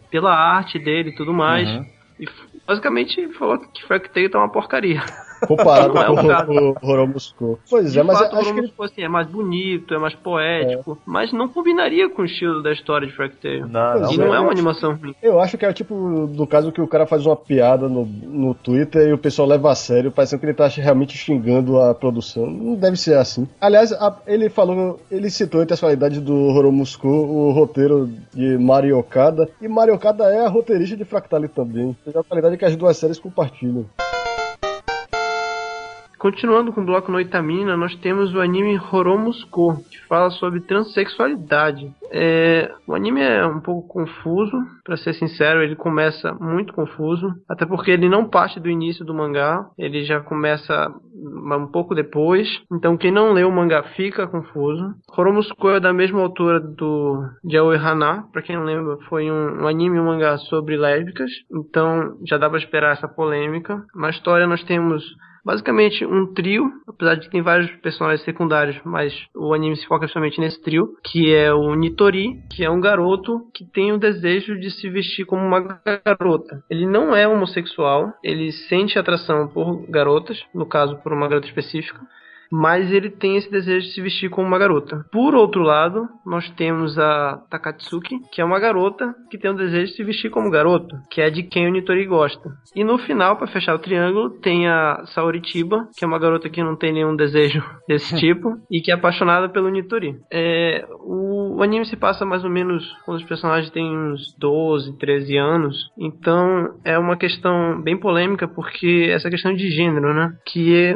pela arte dele e tudo mais. Uhum. E basicamente falou que Fractale tá uma porcaria. Comparado com é o Horomusco. Pois de é, mas fato, acho que ele... assim, é mais bonito, é mais poético, é. mas não combinaria com o estilo da história de Fractale. Não, não, e não é uma animação ruim. Eu acho que é tipo do caso que o cara faz uma piada no, no Twitter e o pessoal leva a sério, parecendo que ele tá realmente xingando a produção. Não deve ser assim. Aliás, a, ele falou, ele citou entre as qualidades do Horomusco o roteiro de Mario Okada, e Mario Okada é a roteirista de Fractale também. É a qualidade que as duas séries compartilham. Continuando com o bloco Noitamina, nós temos o anime Horomusco, que fala sobre transexualidade. É, o anime é um pouco confuso, para ser sincero, ele começa muito confuso, até porque ele não parte do início do mangá, ele já começa um pouco depois. Então quem não leu o mangá fica confuso. Horomusco é da mesma altura do Yaoi Hana, para quem não lembra, foi um, um anime e um mangá sobre lésbicas, então já dá para esperar essa polêmica. Na história nós temos basicamente um trio, apesar de tem vários personagens secundários, mas o anime se foca somente nesse trio, que é o Nitori, que é um garoto que tem o desejo de se vestir como uma garota. Ele não é homossexual, ele sente atração por garotas, no caso por uma garota específica, mas ele tem esse desejo de se vestir como uma garota. Por outro lado, nós temos a Takatsuki, que é uma garota que tem o desejo de se vestir como garoto, que é de quem o Nitori gosta. E no final, para fechar o triângulo, tem a Saoritiba, que é uma garota que não tem nenhum desejo desse tipo e que é apaixonada pelo Nitori. É, o, o anime se passa mais ou menos quando os personagens têm uns 12, 13 anos, então é uma questão bem polêmica porque essa questão de gênero, né, que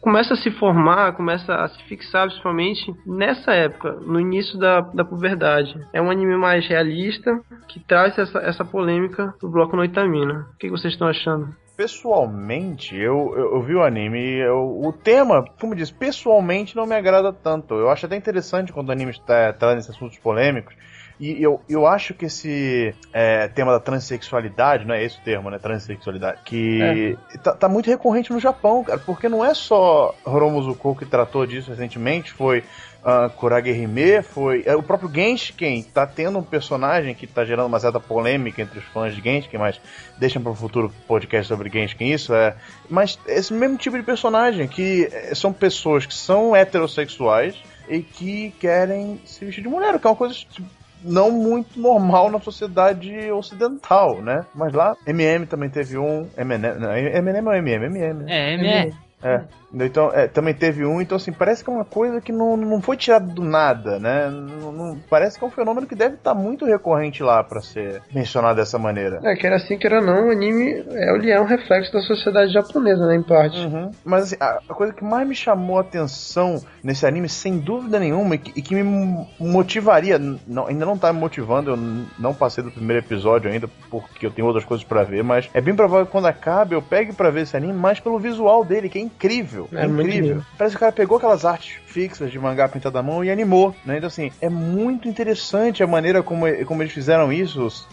começa a se formar começa a se fixar principalmente nessa época, no início da, da puberdade. É um anime mais realista que traz essa, essa polêmica do bloco Noitamina. O que vocês estão achando? pessoalmente, eu, eu, eu vi o anime o tema, como diz, pessoalmente não me agrada tanto. Eu acho até interessante quando o anime está trazendo esses assuntos polêmicos. E eu, eu acho que esse é, tema da transexualidade, não é esse o termo, né? Transexualidade. Que tá, tá muito recorrente no Japão, cara, porque não é só Hiromu Zuko que tratou disso recentemente, foi uh, Kurage Hime, foi é, o próprio Genshin, tá tendo um personagem que tá gerando uma certa polêmica entre os fãs de Genshin, mas deixa para um futuro podcast sobre Genshin isso, é. Mas esse mesmo tipo de personagem, que é, são pessoas que são heterossexuais e que querem se vestir de mulher, o que é uma coisa tipo, não muito normal na sociedade ocidental, né? Mas lá, MM também teve um. MNM, não, ou MM? MM, né? É, ME. É. Então, é, também teve um, então assim, parece que é uma coisa que não, não foi tirada do nada, né? Não, não- parece que é um fenômeno que deve estar muito recorrente lá pra ser mencionado dessa maneira. É, quer assim, quer ou não, o anime é, ele é um reflexo da sociedade japonesa, né, em parte. Uhum. Mas assim, a, a coisa que mais me chamou a atenção nesse anime, sem dúvida nenhuma, e que, e que me mo- motivaria, não- ainda não tá me motivando, eu não passei do primeiro episódio ainda, porque eu tenho outras coisas pra ver, mas é bem provável que quando acabe eu pegue pra ver esse anime, mais pelo visual dele, que é incrível. É muito incrível. Parece que o cara pegou aquelas artes fixas de mangá pintado à mão e animou, né? Então assim, é muito interessante a maneira como, como eles fizeram isso.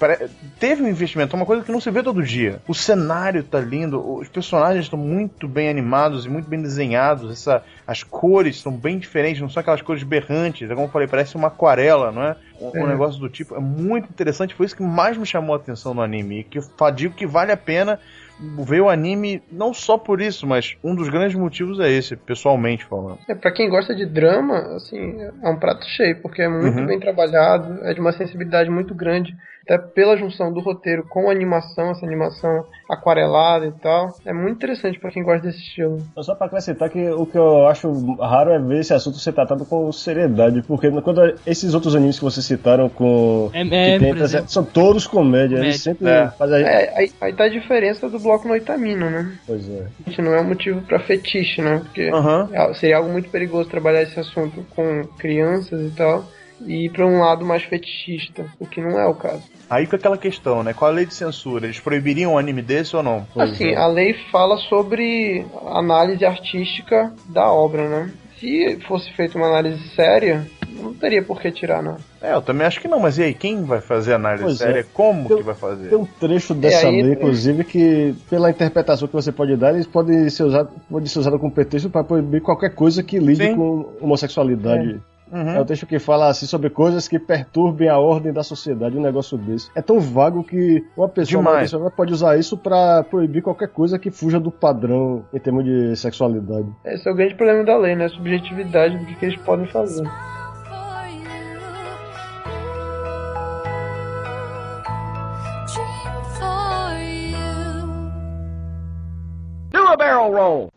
Teve um investimento, é uma coisa que não se vê todo dia. O cenário tá lindo, os personagens estão muito bem animados e muito bem desenhados. Essa, as cores são bem diferentes, não são aquelas cores berrantes. É como eu falei, parece uma aquarela, não é? Um, um É. negócio do tipo. É muito interessante. Foi isso que mais me chamou a atenção no anime. E que eu digo que vale a pena ver o anime, não só por isso, mas um dos grandes motivos é esse, pessoalmente falando. É, pra quem gosta de drama, assim, é um prato cheio, porque é muito Uhum. bem trabalhado, é de uma sensibilidade muito grande, até pela junção do roteiro com a animação, essa animação aquarelada e tal. É muito interessante pra quem gosta desse estilo. Então, Só pra acrescentar que o que eu acho raro é ver esse assunto ser tratado com seriedade, porque quando esses outros animes que vocês citaram com. É, que é, exemplo. são todos comédia, Comédia. eles sempre É. fazem. É, aí, aí tá a diferença do bloco noitamino, né? Pois é. Gente, não é um motivo pra fetiche, né? Porque Aham. é- seria algo muito perigoso trabalhar esse assunto com crianças e tal, e ir pra um lado mais fetichista, o que não é o caso. Aí fica aquela questão, né? Qual a lei de censura? Eles proibiriam um anime desse ou não? Assim, é. a lei fala sobre análise artística da obra, né? Se fosse feita uma análise séria, não teria por que tirar, não. É, eu também acho que não, mas e aí, quem vai fazer a análise Pois é. séria? Como Eu- que vai fazer? Tem um trecho dessa É, aí- lei, inclusive, que pela interpretação que você pode dar, eles podem ser usados pode ser usado como pretexto para proibir qualquer coisa que lide Sim. com homossexualidade. Uhum. É um texto que fala assim sobre coisas que perturbem a ordem da sociedade, um negócio desse. É tão vago que uma pessoa mal intencionada pode usar isso para proibir qualquer coisa que fuja do padrão em termos de sexualidade. Esse é o grande problema da lei, né? A subjetividade do que, que eles podem fazer.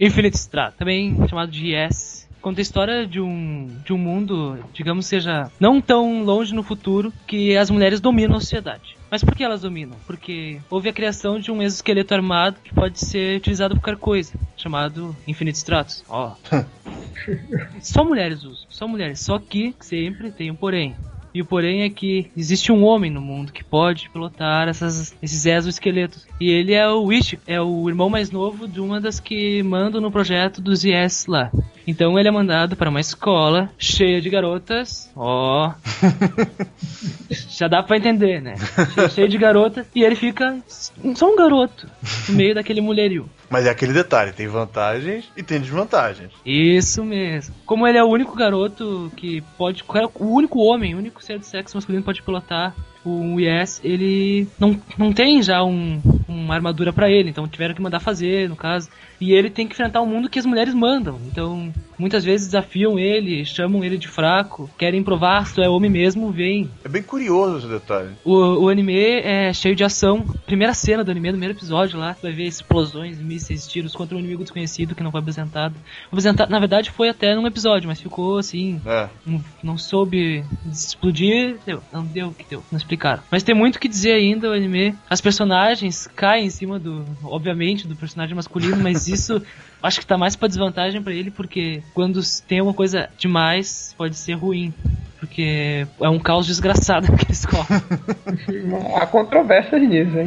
Infinite Strato, também chamado de Yes. Conta a história de um, de um mundo, digamos, seja não tão longe no futuro, que as mulheres dominam a sociedade. Mas por que elas dominam? Porque houve a criação de um exoesqueleto armado que pode ser utilizado por qualquer coisa, chamado Infinite Stratos. Ó. só mulheres usam, só mulheres. Só que sempre tem um porém. E o porém é que existe um homem no mundo que pode pilotar essas, esses exoesqueletos. E ele é o Wish, é o irmão mais novo de uma das que mandam no projeto dos IS lá. Então ele é mandado para uma escola cheia de garotas. Ó. Já dá pra entender, né? Cheio de garotas. E ele fica só um garoto no meio daquele mulherio. Mas é aquele detalhe, tem vantagens e tem desvantagens. Isso mesmo. Como ele é o único garoto que pode. O único homem, o único sexo masculino pode pilotar o Yes, ele não, não tem já um, uma armadura pra ele, então tiveram que mandar fazer, no caso. E ele tem que enfrentar o mundo que as mulheres mandam. Então, muitas vezes desafiam ele, chamam ele de fraco, querem provar se tu é homem mesmo, vem. É bem curioso esse detalhe. O, o anime é cheio de ação. Primeira cena do anime, primeiro episódio lá, tu vai ver explosões, mísseis, tiros contra um inimigo desconhecido que não foi apresentado. apresentado. Na verdade, foi até num episódio, mas ficou assim. É. Não, não soube explodir, deu. Não deu o que deu. Não explicaram. Mas tem muito o que dizer ainda o anime. As personagens caem em cima do. Obviamente, do personagem masculino, mas isso. Acho que tá mais pra desvantagem pra ele, porque quando tem alguma coisa demais, pode ser ruim. Porque é um caos desgraçado que eles correm. Há controvérsias nisso, hein?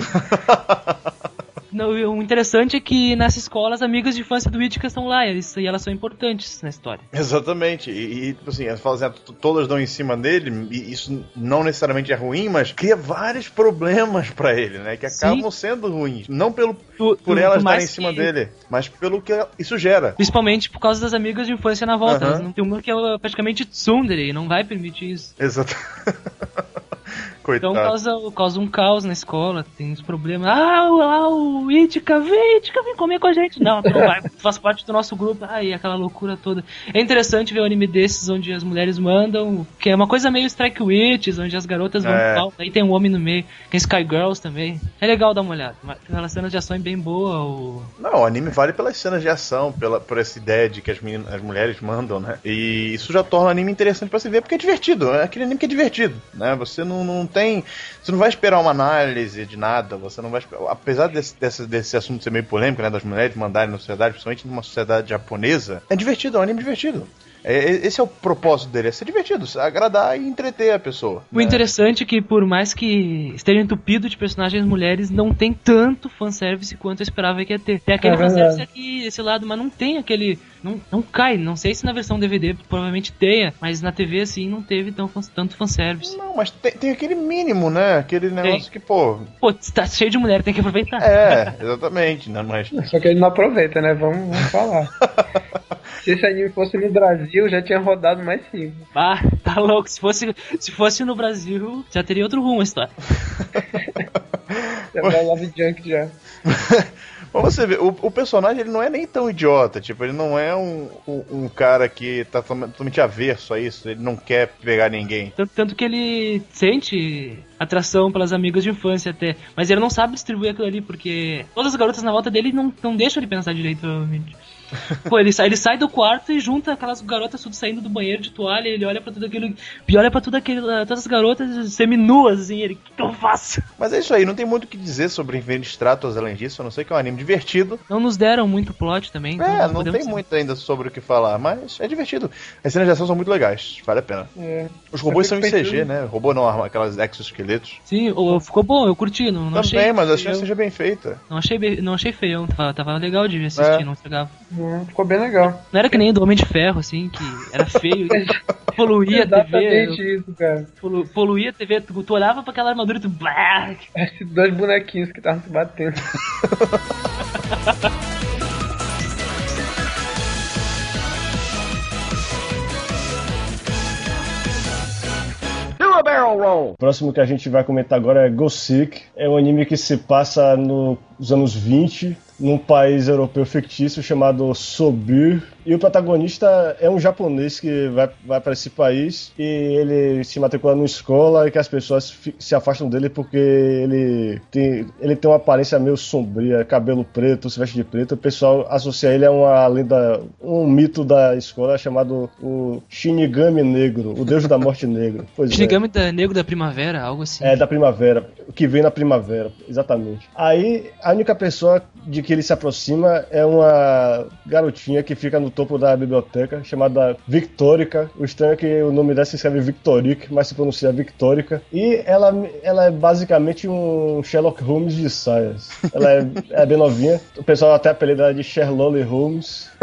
O interessante é que nessa escola as amigas de infância do Itka estão lá, e eles- e elas são importantes na história. Exatamente. E, e, tipo assim, elas falam assim, todas dão em cima dele, e isso não necessariamente é ruim, mas cria vários problemas pra ele, né? Que Sim. acabam sendo ruins. Não pelo, Tu- por tu- elas estarem em cima que- dele, mas pelo que isso gera. Principalmente por causa das amigas de infância na volta. Não tem uma que é praticamente tsundere e não vai permitir isso. Exato. Então Coitado. causa, causa um caos na escola, tem uns problemas. Ah, o, ah, o Itka, vem, Itka, vem comer com a gente. Não, tu não vai, tu faz parte do nosso grupo. Aí, aquela loucura toda. É interessante ver um anime desses onde as mulheres mandam, que é uma coisa meio Strike Witches, onde as garotas vão É. aí tem um homem no meio, tem Sky Girls também. É legal dar uma olhada. Mas Aquela cena de ação é bem boa, o... Não, o anime vale pelas cenas de ação, pela, por essa ideia de que as, meninas, as mulheres mandam, né? E isso já torna o anime interessante pra se ver, porque é divertido. É aquele anime que é divertido, né? Você não, não tem. Você não vai esperar uma análise de nada, você não vai esperar. Apesar desse, desse, desse assunto ser meio polêmico, né? Das mulheres mandarem na sociedade, principalmente numa sociedade japonesa, é divertido, é um anime divertido. É, esse é o propósito dele, é ser divertido, agradar e entreter a pessoa. O né? interessante é que, por mais que esteja entupido de personagens mulheres, não tem tanto fanservice quanto eu esperava que ia ter. Tem aquele É fanservice aqui, esse lado, mas não tem aquele. Não, não cai. Não sei se na versão DVD provavelmente tenha, mas na TV assim não teve tão, fan- tanto fanservice. Não, mas tem, tem aquele mínimo, né? Aquele negócio que, pô. Pô, tá cheio de mulher, tem que aproveitar. É, exatamente, né? Mas. Só que ele não aproveita, né? Vamos, vamos falar. Se esse anime fosse no Brasil, já tinha rodado mais cinco. Ah, tá louco. Se fosse, se fosse no Brasil, já teria outro rumo a história. Já vai Love Junk já. Mas você vê, o, o personagem ele não é nem tão idiota, tipo, ele não é um, um, um cara que tá totalmente averso a isso, ele não quer pegar ninguém. Tanto, tanto que ele sente atração pelas amigas de infância até. Mas ele não sabe distribuir aquilo ali, porque todas as garotas na volta dele não, não deixam ele pensar direito, provavelmente. Pô, ele sai, ele sai do quarto e junta aquelas garotas tudo saindo do banheiro de toalha, ele olha pra tudo aquilo. E olha pra tudo aquilo, todas as garotas seminuas, assim, ele, o que, que eu faço? Mas é isso aí, não tem muito o que dizer sobre Infinity Stratos além disso, a não ser que é um anime divertido. Não nos deram muito plot também. então É, não podemos- tem muito ainda sobre o que falar, mas é divertido. As cenas de ação são muito legais, vale a pena. É. Os robôs são em CG, né? Robô não, arma- aquelas exoesqueletos. Sim, ficou bom, eu curti, não, não Também, achei. mas a chance feio. seja bem feita. Não achei, não achei feião, tava, tava legal de assistir, É. não chegava. Hum, ficou bem legal. Não era que nem do Homem de Ferro, assim, que era feio, poluía a TV. Exatamente isso, cara. Polu, poluía a TV, tu, tu olhava pra aquela armadura e tu. Blá, Esses dois bonequinhos que estavam se batendo. O próximo que a gente vai comentar agora é Ghost Sick. É um anime que se passa nos anos 20, num país europeu fictício chamado Sobir. E o protagonista é um japonês que vai, vai para esse país e ele se matricula numa escola e que as pessoas se afastam dele porque ele tem, ele tem uma aparência meio sombria, cabelo preto, se veste de preto. O pessoal associa ele a uma lenda, um mito da escola chamado o Shinigami Negro, o deus da morte negro. Pois é. Shinigami da Negro da Primavera, algo assim. É, da primavera. O que vem na primavera, exatamente. Aí, a única pessoa de que ele se aproxima é uma garotinha que fica no topo da biblioteca, chamada Victorica. O estranho é que o nome dela se escreve Victoric, mas se pronuncia Victorica. E ela, ela é basicamente um Sherlock Holmes de saias. Ela é, é bem novinha. O pessoal até apelida de Sherlock Holmes.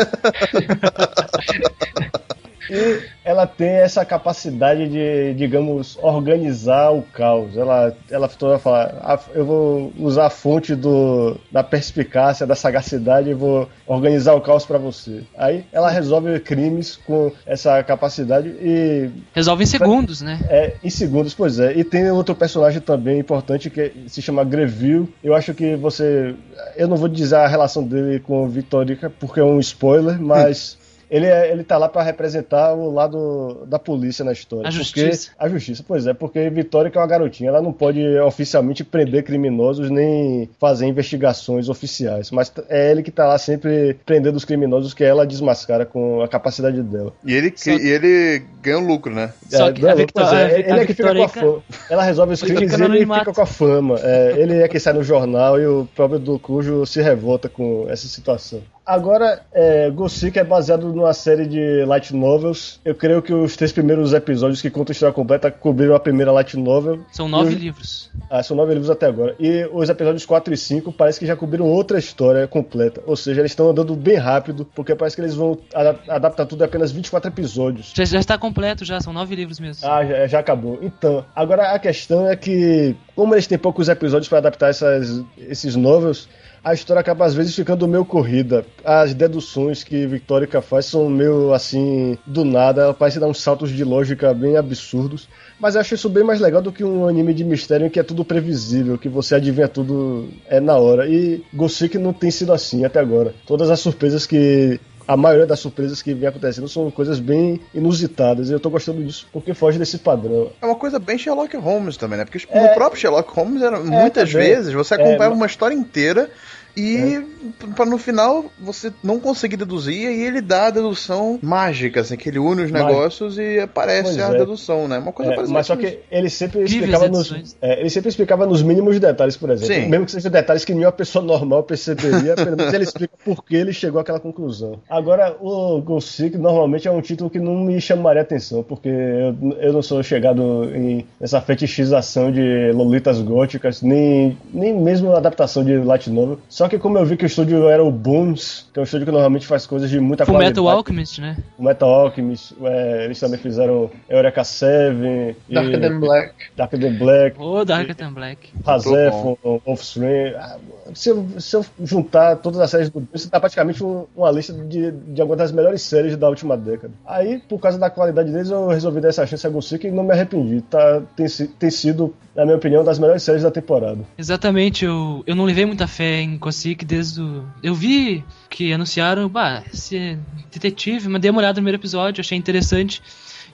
E ela tem essa capacidade de, digamos, organizar o caos. Ela, ela toda fala, "Ah, eu vou usar a fonte do, da perspicácia, da sagacidade e vou organizar o caos pra você. Aí ela resolve crimes com essa capacidade e Resolve em segundos, né? é, em segundos, pois é. E tem outro personagem também importante que se chama Greville. Eu acho que você. Eu não vou dizer a relação dele com o Victorica porque é um spoiler, mas. Ele, é, ele tá lá pra representar o lado da polícia na história. A porque- justiça. a justiça, pois é, porque Vitória é uma garotinha, ela não pode oficialmente prender criminosos nem fazer investigações oficiais. Mas é ele que tá lá sempre prendendo os criminosos que ela desmascara com a capacidade dela. E ele, Só- e ele ganha um lucro, né? Só É, que não, a Victor- é, a ele a é que fica com a fama. Ela resolve os crimes e ele fica com a fama. É, ele é que sai no jornal e o próprio do Cujo se revolta com essa situação. Agora, é, Gothic é baseado numa série de light novels. Eu creio que os três primeiros episódios que contam a história completa cobriram a primeira light novel. São nove os- livros. Ah, são nove livros até agora. E os episódios 4 e 5 parece que já cobriram outra história completa. Ou seja, eles estão andando bem rápido, porque parece que eles vão ada- adaptar tudo em apenas 24 episódios. Já, já está completo, já, são nove livros mesmo. Ah, já, já acabou. Então, agora a questão é que, como eles têm poucos episódios para adaptar essas, esses novels, a história acaba às vezes ficando meio corrida. As deduções que Victorica faz são meio assim, do nada, ela parece dar uns saltos de lógica bem absurdos. Mas eu acho isso bem mais legal do que um anime de mistério em que é tudo previsível, que você adivinha tudo é na hora. E Gothic não tem sido assim até agora. Todas as surpresas que a maioria das surpresas que vem acontecendo são coisas bem inusitadas. E eu tô gostando disso porque foge desse padrão. É uma coisa bem Sherlock Holmes também, né? Porque É. no próprio Sherlock Holmes, era, muitas também. vezes, você É, acompanhava mas- uma história inteira e pra no final você não conseguir deduzir e ele dá a dedução mágica, assim, que ele une os negócios e aparece Pois a é. dedução, né? Uma coisa É, parecida mas só com que ele sempre explicava nos, é, ele sempre explicava nos mínimos detalhes, por exemplo. Sim. Mesmo que sejam detalhes que nenhuma pessoa normal perceberia, pelo menos ele explica por que ele chegou àquela conclusão. Agora, o Gothic normalmente é um título que não me chamaria atenção, porque eu, eu não sou chegado em essa fetichização de lolitas góticas, nem, nem mesmo a adaptação de light novel. Só que como eu vi que o estúdio era o Bones, que é um estúdio que normalmente faz coisas de muita Full qualidade. Metal Alchemist, né? O Metal Alchemist, é, eles também fizeram Eureka 7 e Darker Than Black. Darker Than Black, Ô, Dark and Black. Hazef, Offspring. Ah, Se eu, se eu juntar todas as séries do Bruce, dá praticamente um- uma lista de, de algumas das melhores séries da última década. Aí, por causa da qualidade deles, eu resolvi dar essa chance a Gothic e não me arrependi. Tá, tem, tem sido, na minha opinião, uma das melhores séries da temporada. Exatamente, eu, eu não levei muita fé em Gothic desde o... Eu vi que anunciaram, bah, esse detetive, mas dei uma olhada no primeiro episódio, achei interessante.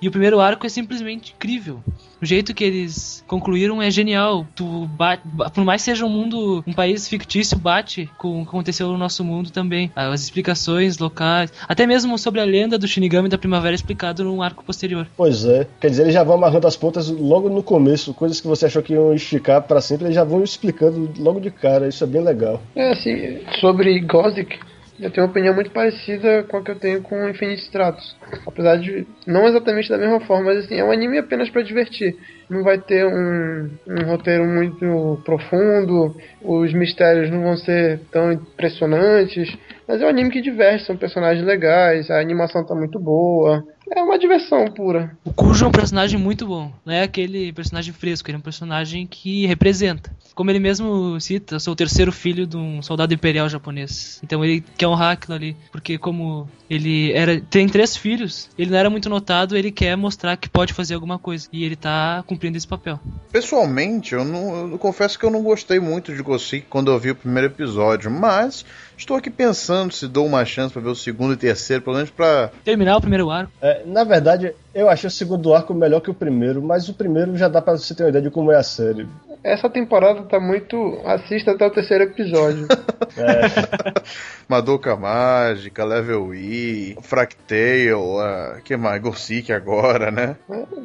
E o primeiro arco é simplesmente incrível. O jeito que eles concluíram é genial. Tu bate, ba- por mais que seja um mundo, um país fictício, bate com o que aconteceu no nosso mundo também. As explicações locais, até mesmo sobre a lenda do Shinigami da Primavera explicado num arco posterior. Pois é, quer dizer, eles já vão amarrando as pontas logo no começo, coisas que você achou que iam esticar pra sempre, eles já vão explicando logo de cara, isso é bem legal. É, assim, sobre Gothic, eu tenho uma opinião muito parecida com a que eu tenho com Infinite Stratos. Apesar de não exatamente da mesma forma, mas assim, é um anime apenas pra divertir. Não vai ter um, um roteiro muito profundo, os mistérios não vão ser tão impressionantes, mas é um anime que diverte, são personagens legais, a animação tá muito boa. É uma diversão pura. O Cujo é um personagem muito bom. Não é aquele personagem fresco, ele é um personagem que representa. Como ele mesmo cita, eu sou o terceiro filho de um soldado imperial japonês. Então ele quer honrar aquilo ali. Porque como ele era tem três filhos, ele não era muito notado, ele quer mostrar que pode fazer alguma coisa. E ele tá cumprindo esse papel. Pessoalmente, eu, não, eu confesso que eu não gostei muito de Gothic quando eu vi o primeiro episódio, mas estou aqui pensando se dou uma chance pra ver o segundo e terceiro, pelo menos pra. Terminar o primeiro arco. É, na verdade, eu achei o segundo arco melhor que o primeiro, mas o primeiro já dá pra você ter uma ideia de como é a série. Essa temporada tá muito. Assista até o terceiro episódio. Madoka Mágica, Level E, Fractale, uh, que mais? Gothic agora, né?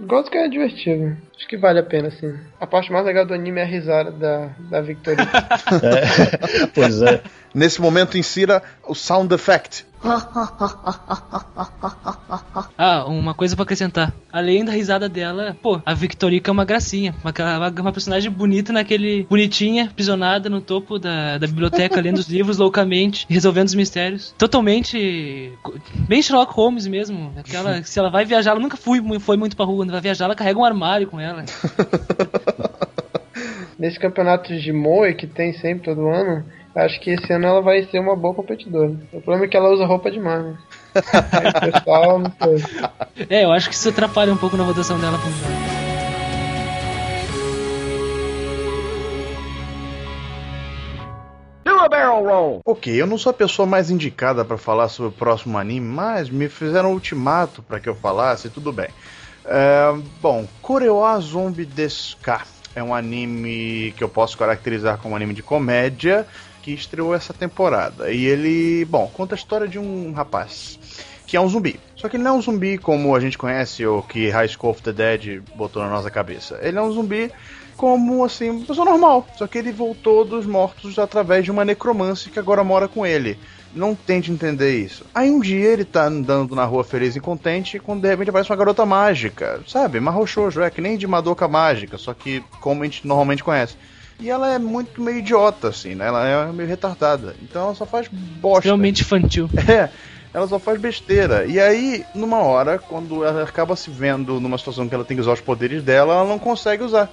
Gosto que é divertido. Acho que vale a pena, sim. A parte mais legal do anime é a risada da, da Victoria. É, pois é. Nesse momento insira o sound effect. Ah, uma coisa pra acrescentar. Além da risada dela, pô, a Victorica é uma gracinha. Uma, uma, uma personagem bonita naquele. bonitinha, aprisionada no topo da, da biblioteca, lendo os livros loucamente, resolvendo os mistérios. Totalmente. bem Sherlock Holmes mesmo. Aquela. se ela vai viajar, ela nunca foi, foi muito pra rua. Quando vai viajar, ela carrega um armário com ela. Nesse campeonato de Moe que tem sempre todo ano, acho que esse ano ela vai ser uma boa competidora. O problema é que ela usa roupa demais, né? Aí pessoal não sei. É, eu acho que isso atrapalha um pouco na votação dela pro jogo. Ok, eu não sou a pessoa mais indicada pra falar sobre o próximo anime, mas me fizeram um ultimato pra que eu falasse, tudo bem. É, bom, Korewa Zombie Deska é um anime que eu posso caracterizar como um anime de comédia que estreou essa temporada. E ele, bom, conta a história de um rapaz que é um zumbi. Só que ele não é um zumbi como a gente conhece ou que High School of the Dead botou na nossa cabeça. Ele é um zumbi como assim, uma pessoa normal. Só que ele voltou dos mortos através de uma necromante que agora mora com ele. Não tente entender isso. Aí um dia ele tá andando na rua feliz e contente quando de repente aparece uma garota mágica. Sabe? Marro Shoujo, é que nem de Madoka mágica, só que como a gente normalmente conhece. E ela é muito meio idiota, assim, né? Ela é meio retardada. Então ela só faz bosta. Realmente infantil. É, ela só faz besteira. E aí, numa hora, quando ela acaba se vendo numa situação que ela tem que usar os poderes dela, ela não consegue usar.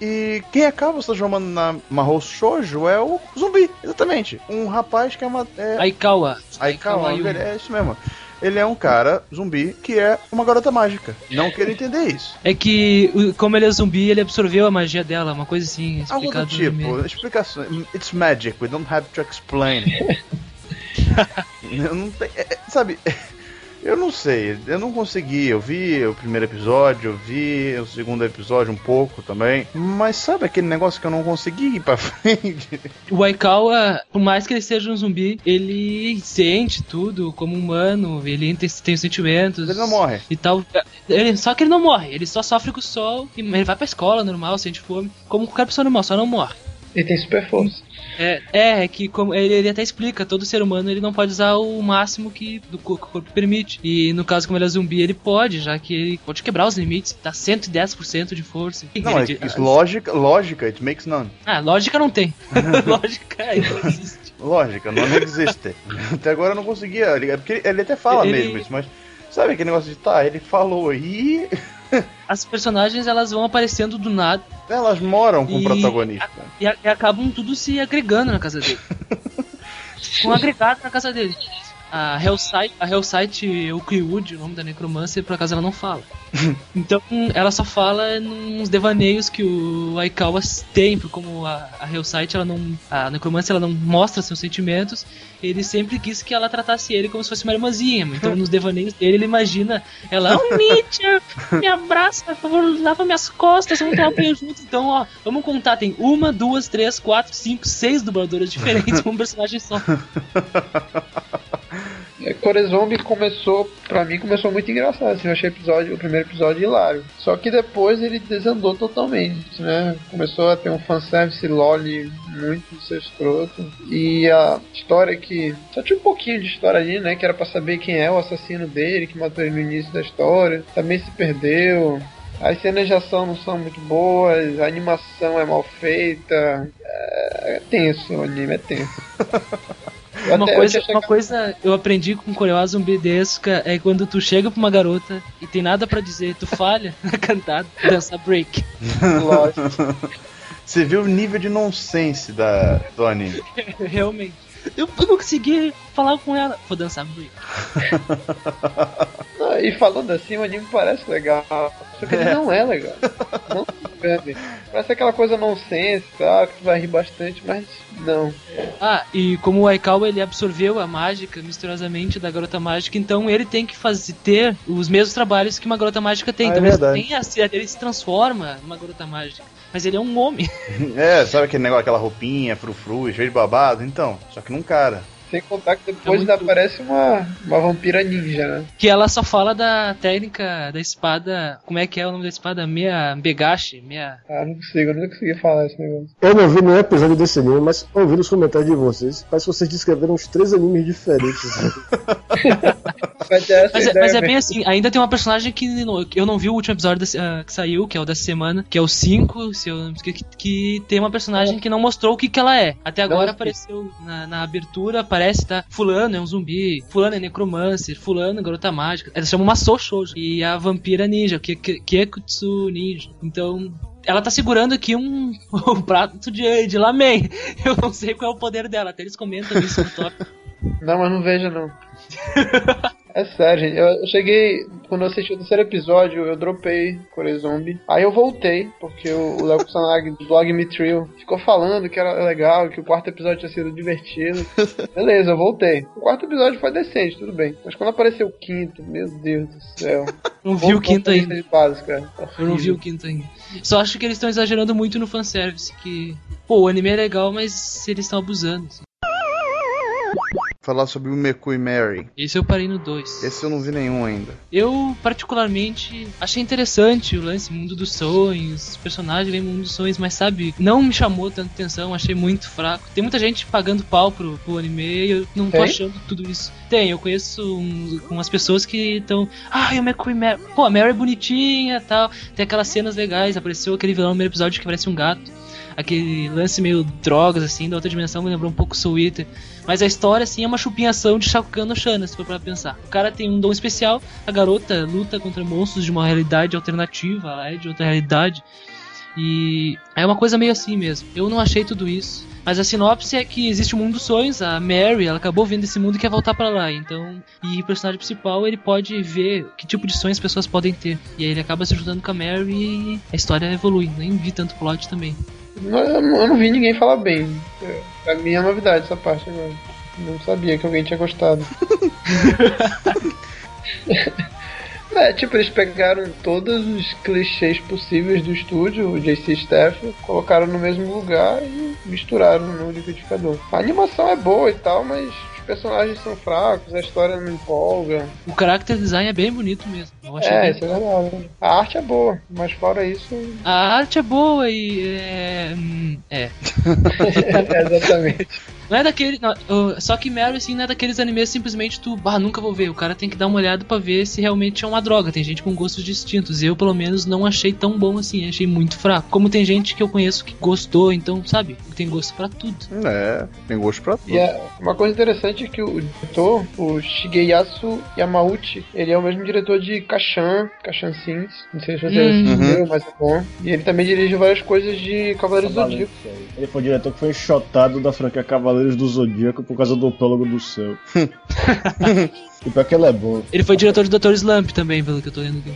E quem acaba se transformando na Mahou Shoujo é o zumbi, exatamente. Um rapaz que é uma. É, Aikawa. Aikawa, Yumi. é isso mesmo. Ele é um cara zumbi que é uma garota mágica. Não quero entender isso. É que, como ele é zumbi, ele absorveu a magia dela, uma coisa assim, Algo do tipo, explicação. It's magic, we don't have to explain. não tenho. é, é, sabe, eu não sei, eu não consegui. Eu vi o primeiro episódio, eu vi o segundo episódio um pouco também. Mas sabe aquele negócio que eu não consegui ir pra frente? O Aikawa, por mais que ele seja um zumbi, ele sente tudo como humano, ele tem, tem os sentimentos. Ele não morre. E tal. Ele, só que ele não morre, ele só sofre com o sol, e ele vai pra escola normal, sente fome, como qualquer pessoa normal, só não morre. Ele tem super força. É, é, é que como ele, ele até explica, todo ser humano ele não pode usar o máximo que do o corpo permite. E no caso como ele é zumbi, ele pode, já que ele pode quebrar os limites, dá 110% de força. Não, é, Ele- isso, lógica, lógica, it makes none. Ah, lógica não tem. lógica aí não existe. Lógica, não existe. Até agora eu não conseguia ligar, porque ele até fala Ele- mesmo isso, mas sabe aquele negócio de tá, ele falou e As personagens elas vão aparecendo do nada elas moram com o E- protagonista. e, a- e acabam tudo se agregando na casa dele. um agregado na casa dele. A Hellsite, a Hellsite Oakwood, o nome da necromancer, por acaso ela não fala. Então ela só fala nos devaneios que o Aikawa tem, porque como a, a Hellsite, ela não. A necromancer ela não mostra seus sentimentos, ele sempre quis que ela tratasse ele como se fosse uma irmãzinha. Então nos devaneios dele ele imagina ela, oh Nietzsche, me abraça, por favor, lava minhas costas, vamos tomar banho junto. Então, ó, vamos contar, tem uma, duas, três, quatro, cinco, seis dubladoras diferentes com um personagem só. É, Corezombie começou, pra mim, começou muito engraçado. Assim, eu achei episódio, o primeiro episódio hilário. Só que depois ele desandou totalmente, né? Começou a ter um fanservice loli muito seu escroto. E a história que. Só tinha um pouquinho de história ali, né? Que era pra saber quem é o assassino dele, que matou ele no início da história. Também se perdeu. As cenas de ação não são muito boas, a animação é mal feita. É, é tenso, o anime é tenso. Eu Uma até- eu coisa, tinha uma chegado- coisa eu aprendi com Coreoá zumbidesca é quando tu chega pra uma garota e tem nada pra dizer, tu falha na cantada, dança break. Lógico. Você viu o nível de nonsense da, do anime. Realmente. Eu eu não consegui falar com ela. Vou dançar break. Não, e falando assim, o anime parece legal. Só que ele não é legal. Não. Parece aquela coisa nonsense, tá? Que tu vai rir bastante, mas não. Ah, e como o Aikawa ele absorveu a mágica misteriosamente da garota mágica, então ele tem que fazer ter os mesmos trabalhos que uma garota mágica tem. Ah, é então ele, verdade. tem a- ele se transforma numa garota mágica. Mas ele é um homem. É, sabe aquele negócio, aquela roupinha, frufru, cheio de babado? Então, só que num cara. Sem contar que depois É muito- aparece uma, uma vampira ninja, né? Que ela só fala da técnica da espada. Como é que é o nome da espada? Meia Begashi, meia. Ah, não consigo, eu não consegui falar esse negócio. Eu não vi nenhum episódio desse anime, mas ouvi nos comentários de vocês. Parece que vocês descreveram uns três animes diferentes. Mas é essa Mas, é- ideia mas é bem assim, ainda tem uma personagem que eu não vi o último episódio desse- ah, que saiu, que é o dessa semana, que é o 5, se eu, que, que tem uma personagem que não mostrou o que, que ela é. Até agora Não, apareceu na, na abertura, aparece, tá? Fulano é um zumbi, fulano é necromancer, fulano é garota mágica. Eles chamam uma Shoujo. E a vampira ninja, que Kiekutsu ninja. Então, ela tá segurando aqui um, um prato de, de lamen. Eu não sei qual é o poder dela, até eles comentam isso no top. Não, mas não veja não. É sério, gente. Eu, cheguei. Quando eu assisti o terceiro episódio, eu dropei Zombie. Aí eu voltei, porque o Léo Kusanagi do blog Me Trio ficou falando que era legal, que o quarto episódio tinha sido divertido. Beleza, eu voltei. O quarto episódio foi decente, tudo bem. Mas quando apareceu o quinto, meu Deus do céu. Não vi o quinto ainda. Base, cara. Tá Eu não vi o quinto ainda. Só acho que eles estão exagerando muito no fanservice, que... Pô, o anime é legal, mas eles estão abusando. assim. Falar sobre o Meku e Mary. Esse eu parei no 2. Esse eu não vi nenhum ainda. Eu, particularmente, achei interessante o lance Mundo dos Sonhos, os personagens lembram Mundo dos Sonhos, mas sabe, não me chamou tanta atenção, achei muito fraco. Tem muita gente pagando pau pro, pro anime e eu não tô Tem? achando tudo isso. Tem, eu conheço um- umas pessoas que estão. Ah, o McQueen Mary. Pô, a Mary é bonitinha e tal. Tem aquelas cenas legais, apareceu aquele vilão no primeiro episódio que parece um gato. Aquele lance meio drogas, assim, da outra dimensão, me lembrou um pouco Soul Eater. Mas a história, assim, é uma chupinhação de Shakugan no Shana, se for pra pensar. O cara tem um dom especial, a garota luta contra monstros de uma realidade alternativa, ela é de outra realidade. E é uma coisa meio assim mesmo. Eu não achei tudo isso. Mas a sinopse é que existe o mundo dos sonhos, a Mary, ela acabou vendo esse mundo e quer voltar pra lá. Então, e o personagem principal, ele pode ver que tipo de sonhos as pessoas podem ter. E aí ele acaba se juntando com a Mary e a história evolui. Nem vi tanto plot também. Não- Eu não vi ninguém falar bem. É, Pra mim é novidade essa parte agora. Não sabia que alguém tinha gostado. É, tipo, eles pegaram todos os clichês possíveis do estúdio, o JC Staff, colocaram no mesmo lugar e misturaram no liquidificador. A animação é boa e tal, mas os personagens são fracos, a história não empolga. O character design é bem bonito mesmo. É, isso é verdade. A arte é boa, mas fora isso. A arte é boa e é. hum, É. é, exatamente. Não é daquele. não, uh, só que Mary, assim, não é daqueles animes simplesmente tu. Bah, nunca vou ver. O cara tem que dar uma olhada pra ver se realmente é uma droga. Tem gente com gostos distintos. Eu, pelo menos, não achei tão bom assim. Achei muito fraco. Como tem gente que eu conheço que gostou, então, sabe? Tem gosto pra tudo. É, tem gosto pra tudo. E é uma coisa interessante é que o diretor, o Shigeyasu Yamauchi, ele é o mesmo diretor de Kashan, Kashan Sins. Não sei se você Uhum. assistiu, mas é bom. E ele também dirige várias coisas de Cavaleiros do Zodíaco. Ele foi o diretor que foi enxotado da franquia Cavaleiros do Zodíaco por causa do Prólogo do Céu. e pior que ele é bom. Ele foi diretor de Dr. Slump também, pelo que eu tô lendo aqui.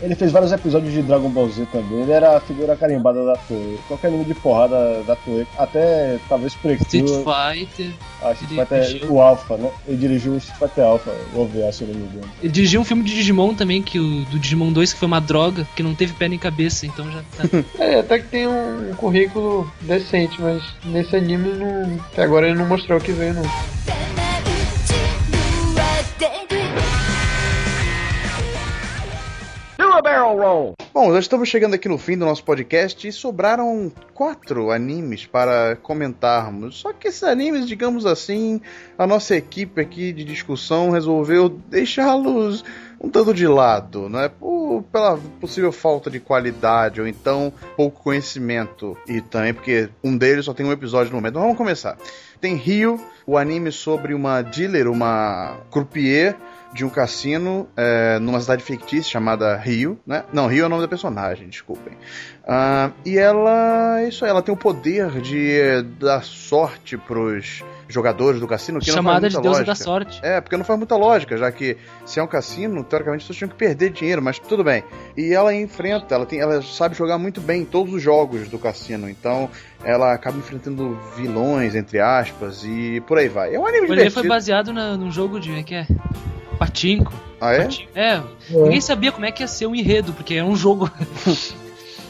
Ele fez vários episódios de Dragon Ball Z também. Ele era a figura carimbada da Toei. Qualquer anime de porrada da Toei. Até talvez Street Precure. Fighter. Ah, Street Fighter, dirigiu. o Alpha, né? Ele dirigiu o Street Fighter Alpha, o OVA, se eu não me engano. Ele dirigiu um filme de Digimon também, que o do Digimon 2, que foi uma droga, que não teve pé nem cabeça, então já tá. É, até que tem um, um currículo decente, mas nesse anime não, até agora ele não mostrou o que veio, não. Do a barrel roll! Bom, nós estamos chegando aqui no fim do nosso podcast e sobraram quatro animes para comentarmos. Só que esses animes, digamos assim, a nossa equipe aqui de discussão resolveu deixá-los um tanto de lado, não é? Por, pela possível falta de qualidade ou então pouco conhecimento. E também porque um deles só tem um episódio no momento. Então vamos começar. Tem Rio, o anime sobre uma dealer, uma croupier de um cassino é, numa cidade fictícia chamada Rio, né? Não, Rio é o nome da personagem, desculpem. Ah, e ela, isso aí, ela tem o poder de eh, dar sorte pros jogadores do cassino, que Chamada não de faz muita deusa lógica. da sorte. É, porque não faz muita lógica, já que se é um cassino, teoricamente pessoas tinham que perder dinheiro, mas tudo bem. E ela enfrenta, ela, tem, ela sabe jogar muito bem em todos os jogos do cassino, então ela acaba enfrentando vilões, entre aspas, e por aí vai. É um anime O anime foi divertido. baseado na, num jogo de. É que é? Patinco. Ah, é? Patinco. É, ninguém sabia como é que ia ser o enredo, porque era um jogo.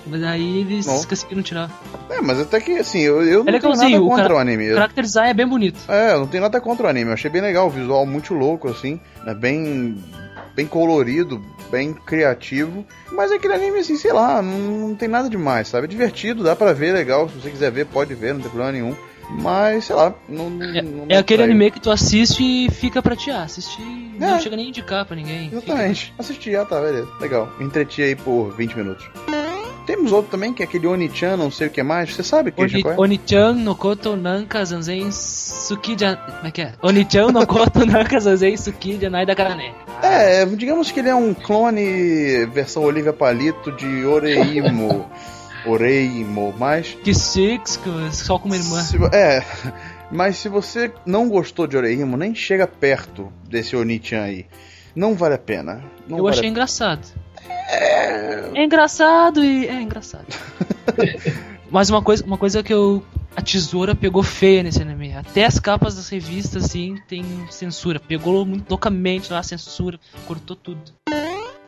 Mas aí eles Bom. conseguiram tirar. É, mas até que, assim, eu, eu não É tenho legalzinho, nada o contra o anime. O character design é bem bonito. É, eu não tenho nada contra o anime. Eu achei bem legal, o visual muito louco, assim. É bem, bem colorido, bem criativo. Mas é aquele anime, assim, sei lá, não, não tem nada demais, sabe? É divertido, dá pra ver, legal. Se você quiser ver, pode ver, não tem problema nenhum. Mas, sei lá, não. não- É, não é aquele anime que tu assiste e fica pra ti. Ah, assistir. Não É. chega nem a indicar pra ninguém. Fica- Exatamente. Assisti, ah tá, beleza. Legal. Me entreti aí por 20 minutos. Temos outro também, que é aquele Oni-chan, não sei o que mais. Você sabe, Christian, Oni- qual é? Oni-chan no koto nanka zanzen suki ja... Como é que é? Oni-chan no koto nanka zanzen suki janai da karane. É, digamos que ele é um clone versão Olivia Palito de Oreimo. Oreimo, mas. Que six, só com uma irmã. se- é. Mas se você não gostou de Oreimo, nem chega perto desse Oni-chan aí. Não vale a pena. Não Eu vale achei engraçado. É engraçado e. É engraçado. Mas uma coisa, uma coisa que eu. A tesoura pegou feia nesse anime. Até as capas das revistas, assim, tem censura. Pegou muito loucamente lá a censura, cortou tudo.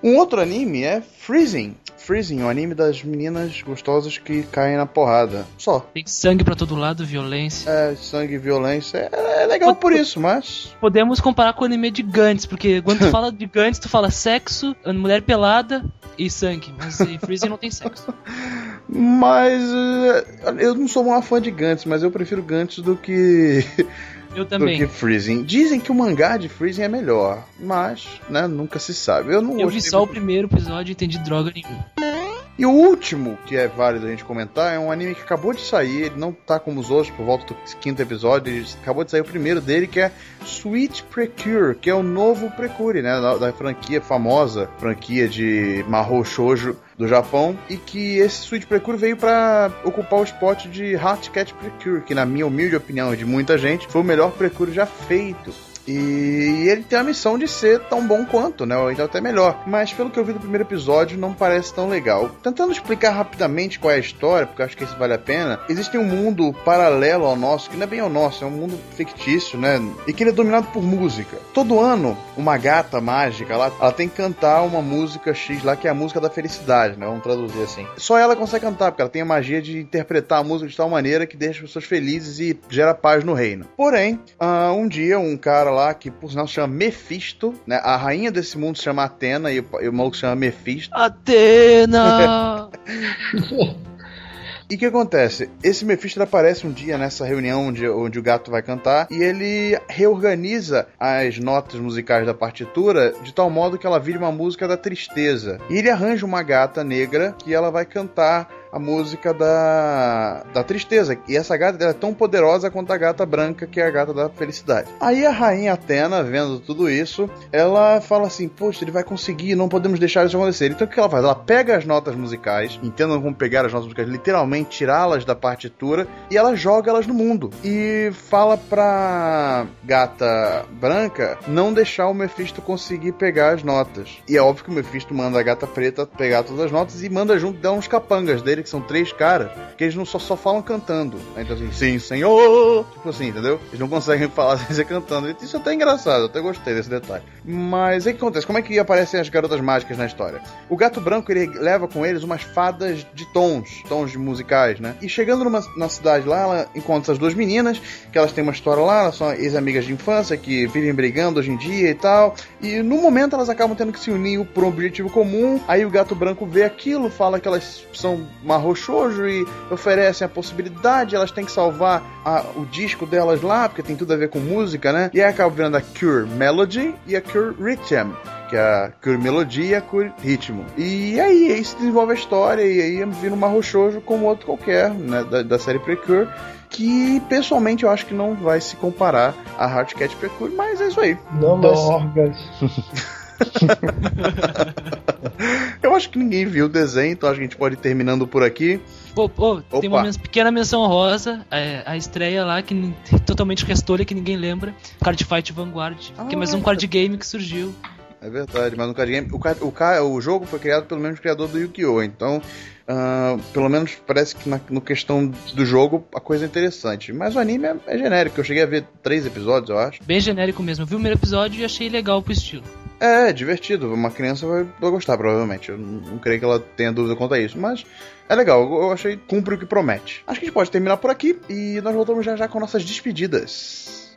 Um outro anime é Freezing. Freezing, um anime das meninas gostosas que caem na porrada. Só. Tem sangue pra todo lado, violência. É, sangue e violência. É, é legal por isso, mas. Podemos comparar com o anime de Gantz, porque quando tu fala de Gantz, tu fala sexo, mulher pelada e sangue. Mas em Freezing não tem sexo. Mas. eh, Eu não sou uma fã de Gantz, mas eu prefiro Gantz do que. Eu do também. que Freezing. Dizem que o mangá de Freezing é melhor, mas, né, nunca se sabe. Eu não Eu vi só o muito. primeiro episódio e entendi droga nenhuma. E o último, que é válido a gente comentar, é um anime que acabou de sair, ele não tá como os outros por volta do quinto episódio, ele acabou de sair o primeiro dele, que é Sweet Precure, que é o novo Precure, né, da, da franquia famosa, franquia de Mahou Shoujo do Japão, e que esse Sweet Precure veio pra ocupar o spot de Hot Cat Precure, que na minha humilde opinião e de muita gente, foi o melhor Precure já feito. E ele tem a missão de ser tão bom quanto, né? Ou então até melhor. Mas pelo que eu vi do primeiro episódio, não parece tão legal. Tentando explicar rapidamente qual é a história, porque acho que isso vale a pena. Existe um mundo paralelo ao nosso, que não é bem ao nosso, é um mundo fictício, né? E que ele é dominado por música. Todo ano, uma gata mágica lá, ela tem que cantar uma música X lá, que é a música da felicidade, né? Vamos traduzir assim. Só ela consegue cantar, porque ela tem a magia de interpretar a música de tal maneira que deixa as pessoas felizes e gera paz no reino. Porém, ah, um dia, um cara lá, que por sinal se chama Mephisto, né? A rainha desse mundo se chama Atena e o, e o maluco se chama Mephisto. Atena! E o que acontece? Esse Mephisto aparece um dia nessa reunião onde, onde o gato vai cantar e ele reorganiza as notas musicais da partitura de tal modo que ela vire uma música da tristeza. E ele arranja uma gata negra que ela vai cantar a música da, da tristeza. E essa gata é tão poderosa quanto a gata branca, que é a gata da felicidade. Aí a rainha Atena, vendo tudo isso, ela fala assim: Poxa, ele vai conseguir, não podemos deixar isso acontecer. Então o que ela faz? Ela pega as notas musicais, entendam como pegar as notas musicais, literalmente tirá-las da partitura, e ela joga elas no mundo. E fala pra gata branca não deixar o Mephisto conseguir pegar as notas. E é óbvio que o Mephisto manda a gata preta pegar todas as notas e manda junto dela uns capangas dele, que são três caras, que eles não só, só falam cantando. Então assim, sim, senhor! Tipo assim, entendeu? Eles não conseguem falar sem ser cantando. Isso é até engraçado, eu até gostei desse detalhe. Mas aí o que acontece? Como é que aparecem as garotas mágicas na história? O gato branco, ele leva com eles umas fadas de tons, tons musicais, né? E chegando numa, na cidade lá, ela encontra essas duas meninas, que elas têm uma história lá, elas são ex-amigas de infância, que vivem brigando hoje em dia e tal. E no momento elas acabam tendo que se unir por um objetivo comum. Aí o gato branco vê aquilo, fala que elas são marrochojo e oferecem a possibilidade, elas têm que salvar a- o disco delas lá, porque tem tudo a ver com música, né? E aí acaba virando a Cure Melody e a Cure Rhythm. Que é a Cure Melodia e a Cure Ritmo. E aí, aí se desenvolve a história e aí vira um marrochojo como outro qualquer, né? Da, da série Precure. Que pessoalmente eu acho que não vai se comparar a Hardcat Precure, mas é isso aí. Não, mas. Eu acho que ninguém viu o desenho, então acho que a gente pode ir terminando por aqui. Pô, pô, tem uma pequena menção rosa, é, a estreia lá, que totalmente restolha, que ninguém lembra. Card Fight Vanguard, que é mais um card game que surgiu. É verdade, mas no card game, o, ca- o, ca- o jogo foi criado pelo mesmo criador do Yu-Gi-Oh! Então, ah, pelo menos parece que na no questão do jogo a coisa é interessante. Mas o anime é, é genérico, eu cheguei a ver três episódios, eu acho. Bem genérico mesmo. Eu vi o primeiro episódio e achei legal pro estilo. É, é divertido, uma criança vai, gostar, provavelmente. Eu não, creio que ela tenha dúvida quanto a isso, mas é legal, eu, achei cumpre o que promete. Acho que a gente pode terminar por aqui e nós voltamos já já com nossas despedidas.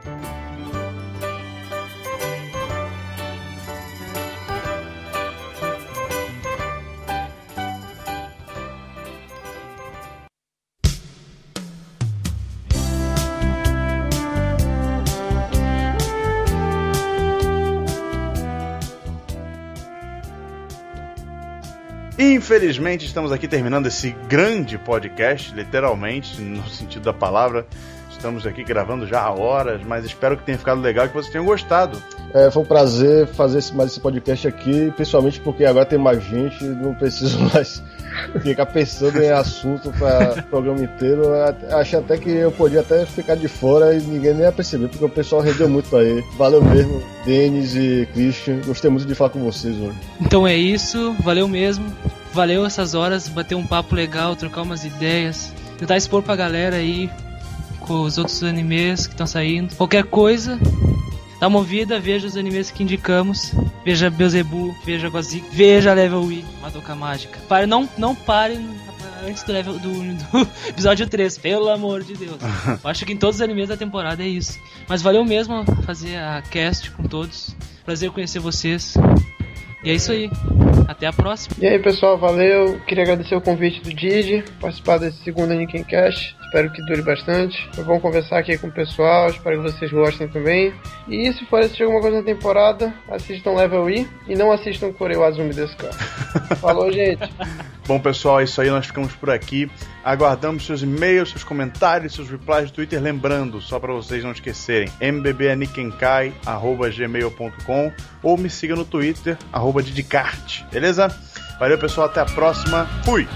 Infelizmente, estamos aqui terminando esse grande podcast, literalmente, no sentido da palavra. Estamos aqui gravando já há horas, mas espero que tenha ficado legal e que vocês tenham gostado. é, foi um prazer fazer mais esse podcast aqui, principalmente porque agora tem mais gente, não preciso mais ficar pensando em assunto para programa inteiro. Achei até que eu podia até ficar de fora e ninguém nem ia perceber, porque o pessoal rendeu muito aí. Valeu mesmo, Denis e Christian. Gostei muito de falar com vocês hoje. Então é isso, valeu mesmo. Valeu essas horas, bater um papo legal, trocar umas ideias, tentar expor pra galera aí com os outros animes que estão saindo. Qualquer coisa, dá uma ouvida, veja os animes que indicamos. Veja Beelzebub, veja Gozik, veja Level E, Madoka Mágica. Pare, não, não pare antes do, level, do, do episódio 3, pelo amor de Deus. Eu acho que em todos os animes da temporada é isso. Mas valeu mesmo fazer a cast com todos. Prazer conhecer vocês. E é isso aí. Até a próxima. E aí, pessoal, valeu. Queria agradecer o convite do Didi, participar desse segundo Niken Cash. Espero que dure bastante. Foi bom conversar aqui com o pessoal. Espero que vocês gostem também. E se for assistir alguma coisa na temporada, assistam Level E e não assistam Koreu Azumi desse cara. Falou, gente. Bom, pessoal, é isso aí. Nós ficamos por aqui. Aguardamos seus e-mails, seus comentários, seus replies do Twitter. Lembrando, só para vocês não esquecerem, mbbanikenkai.gmail.com ou me siga no Twitter, arroba Didicart. Beleza? Valeu, pessoal. Até a próxima. Fui!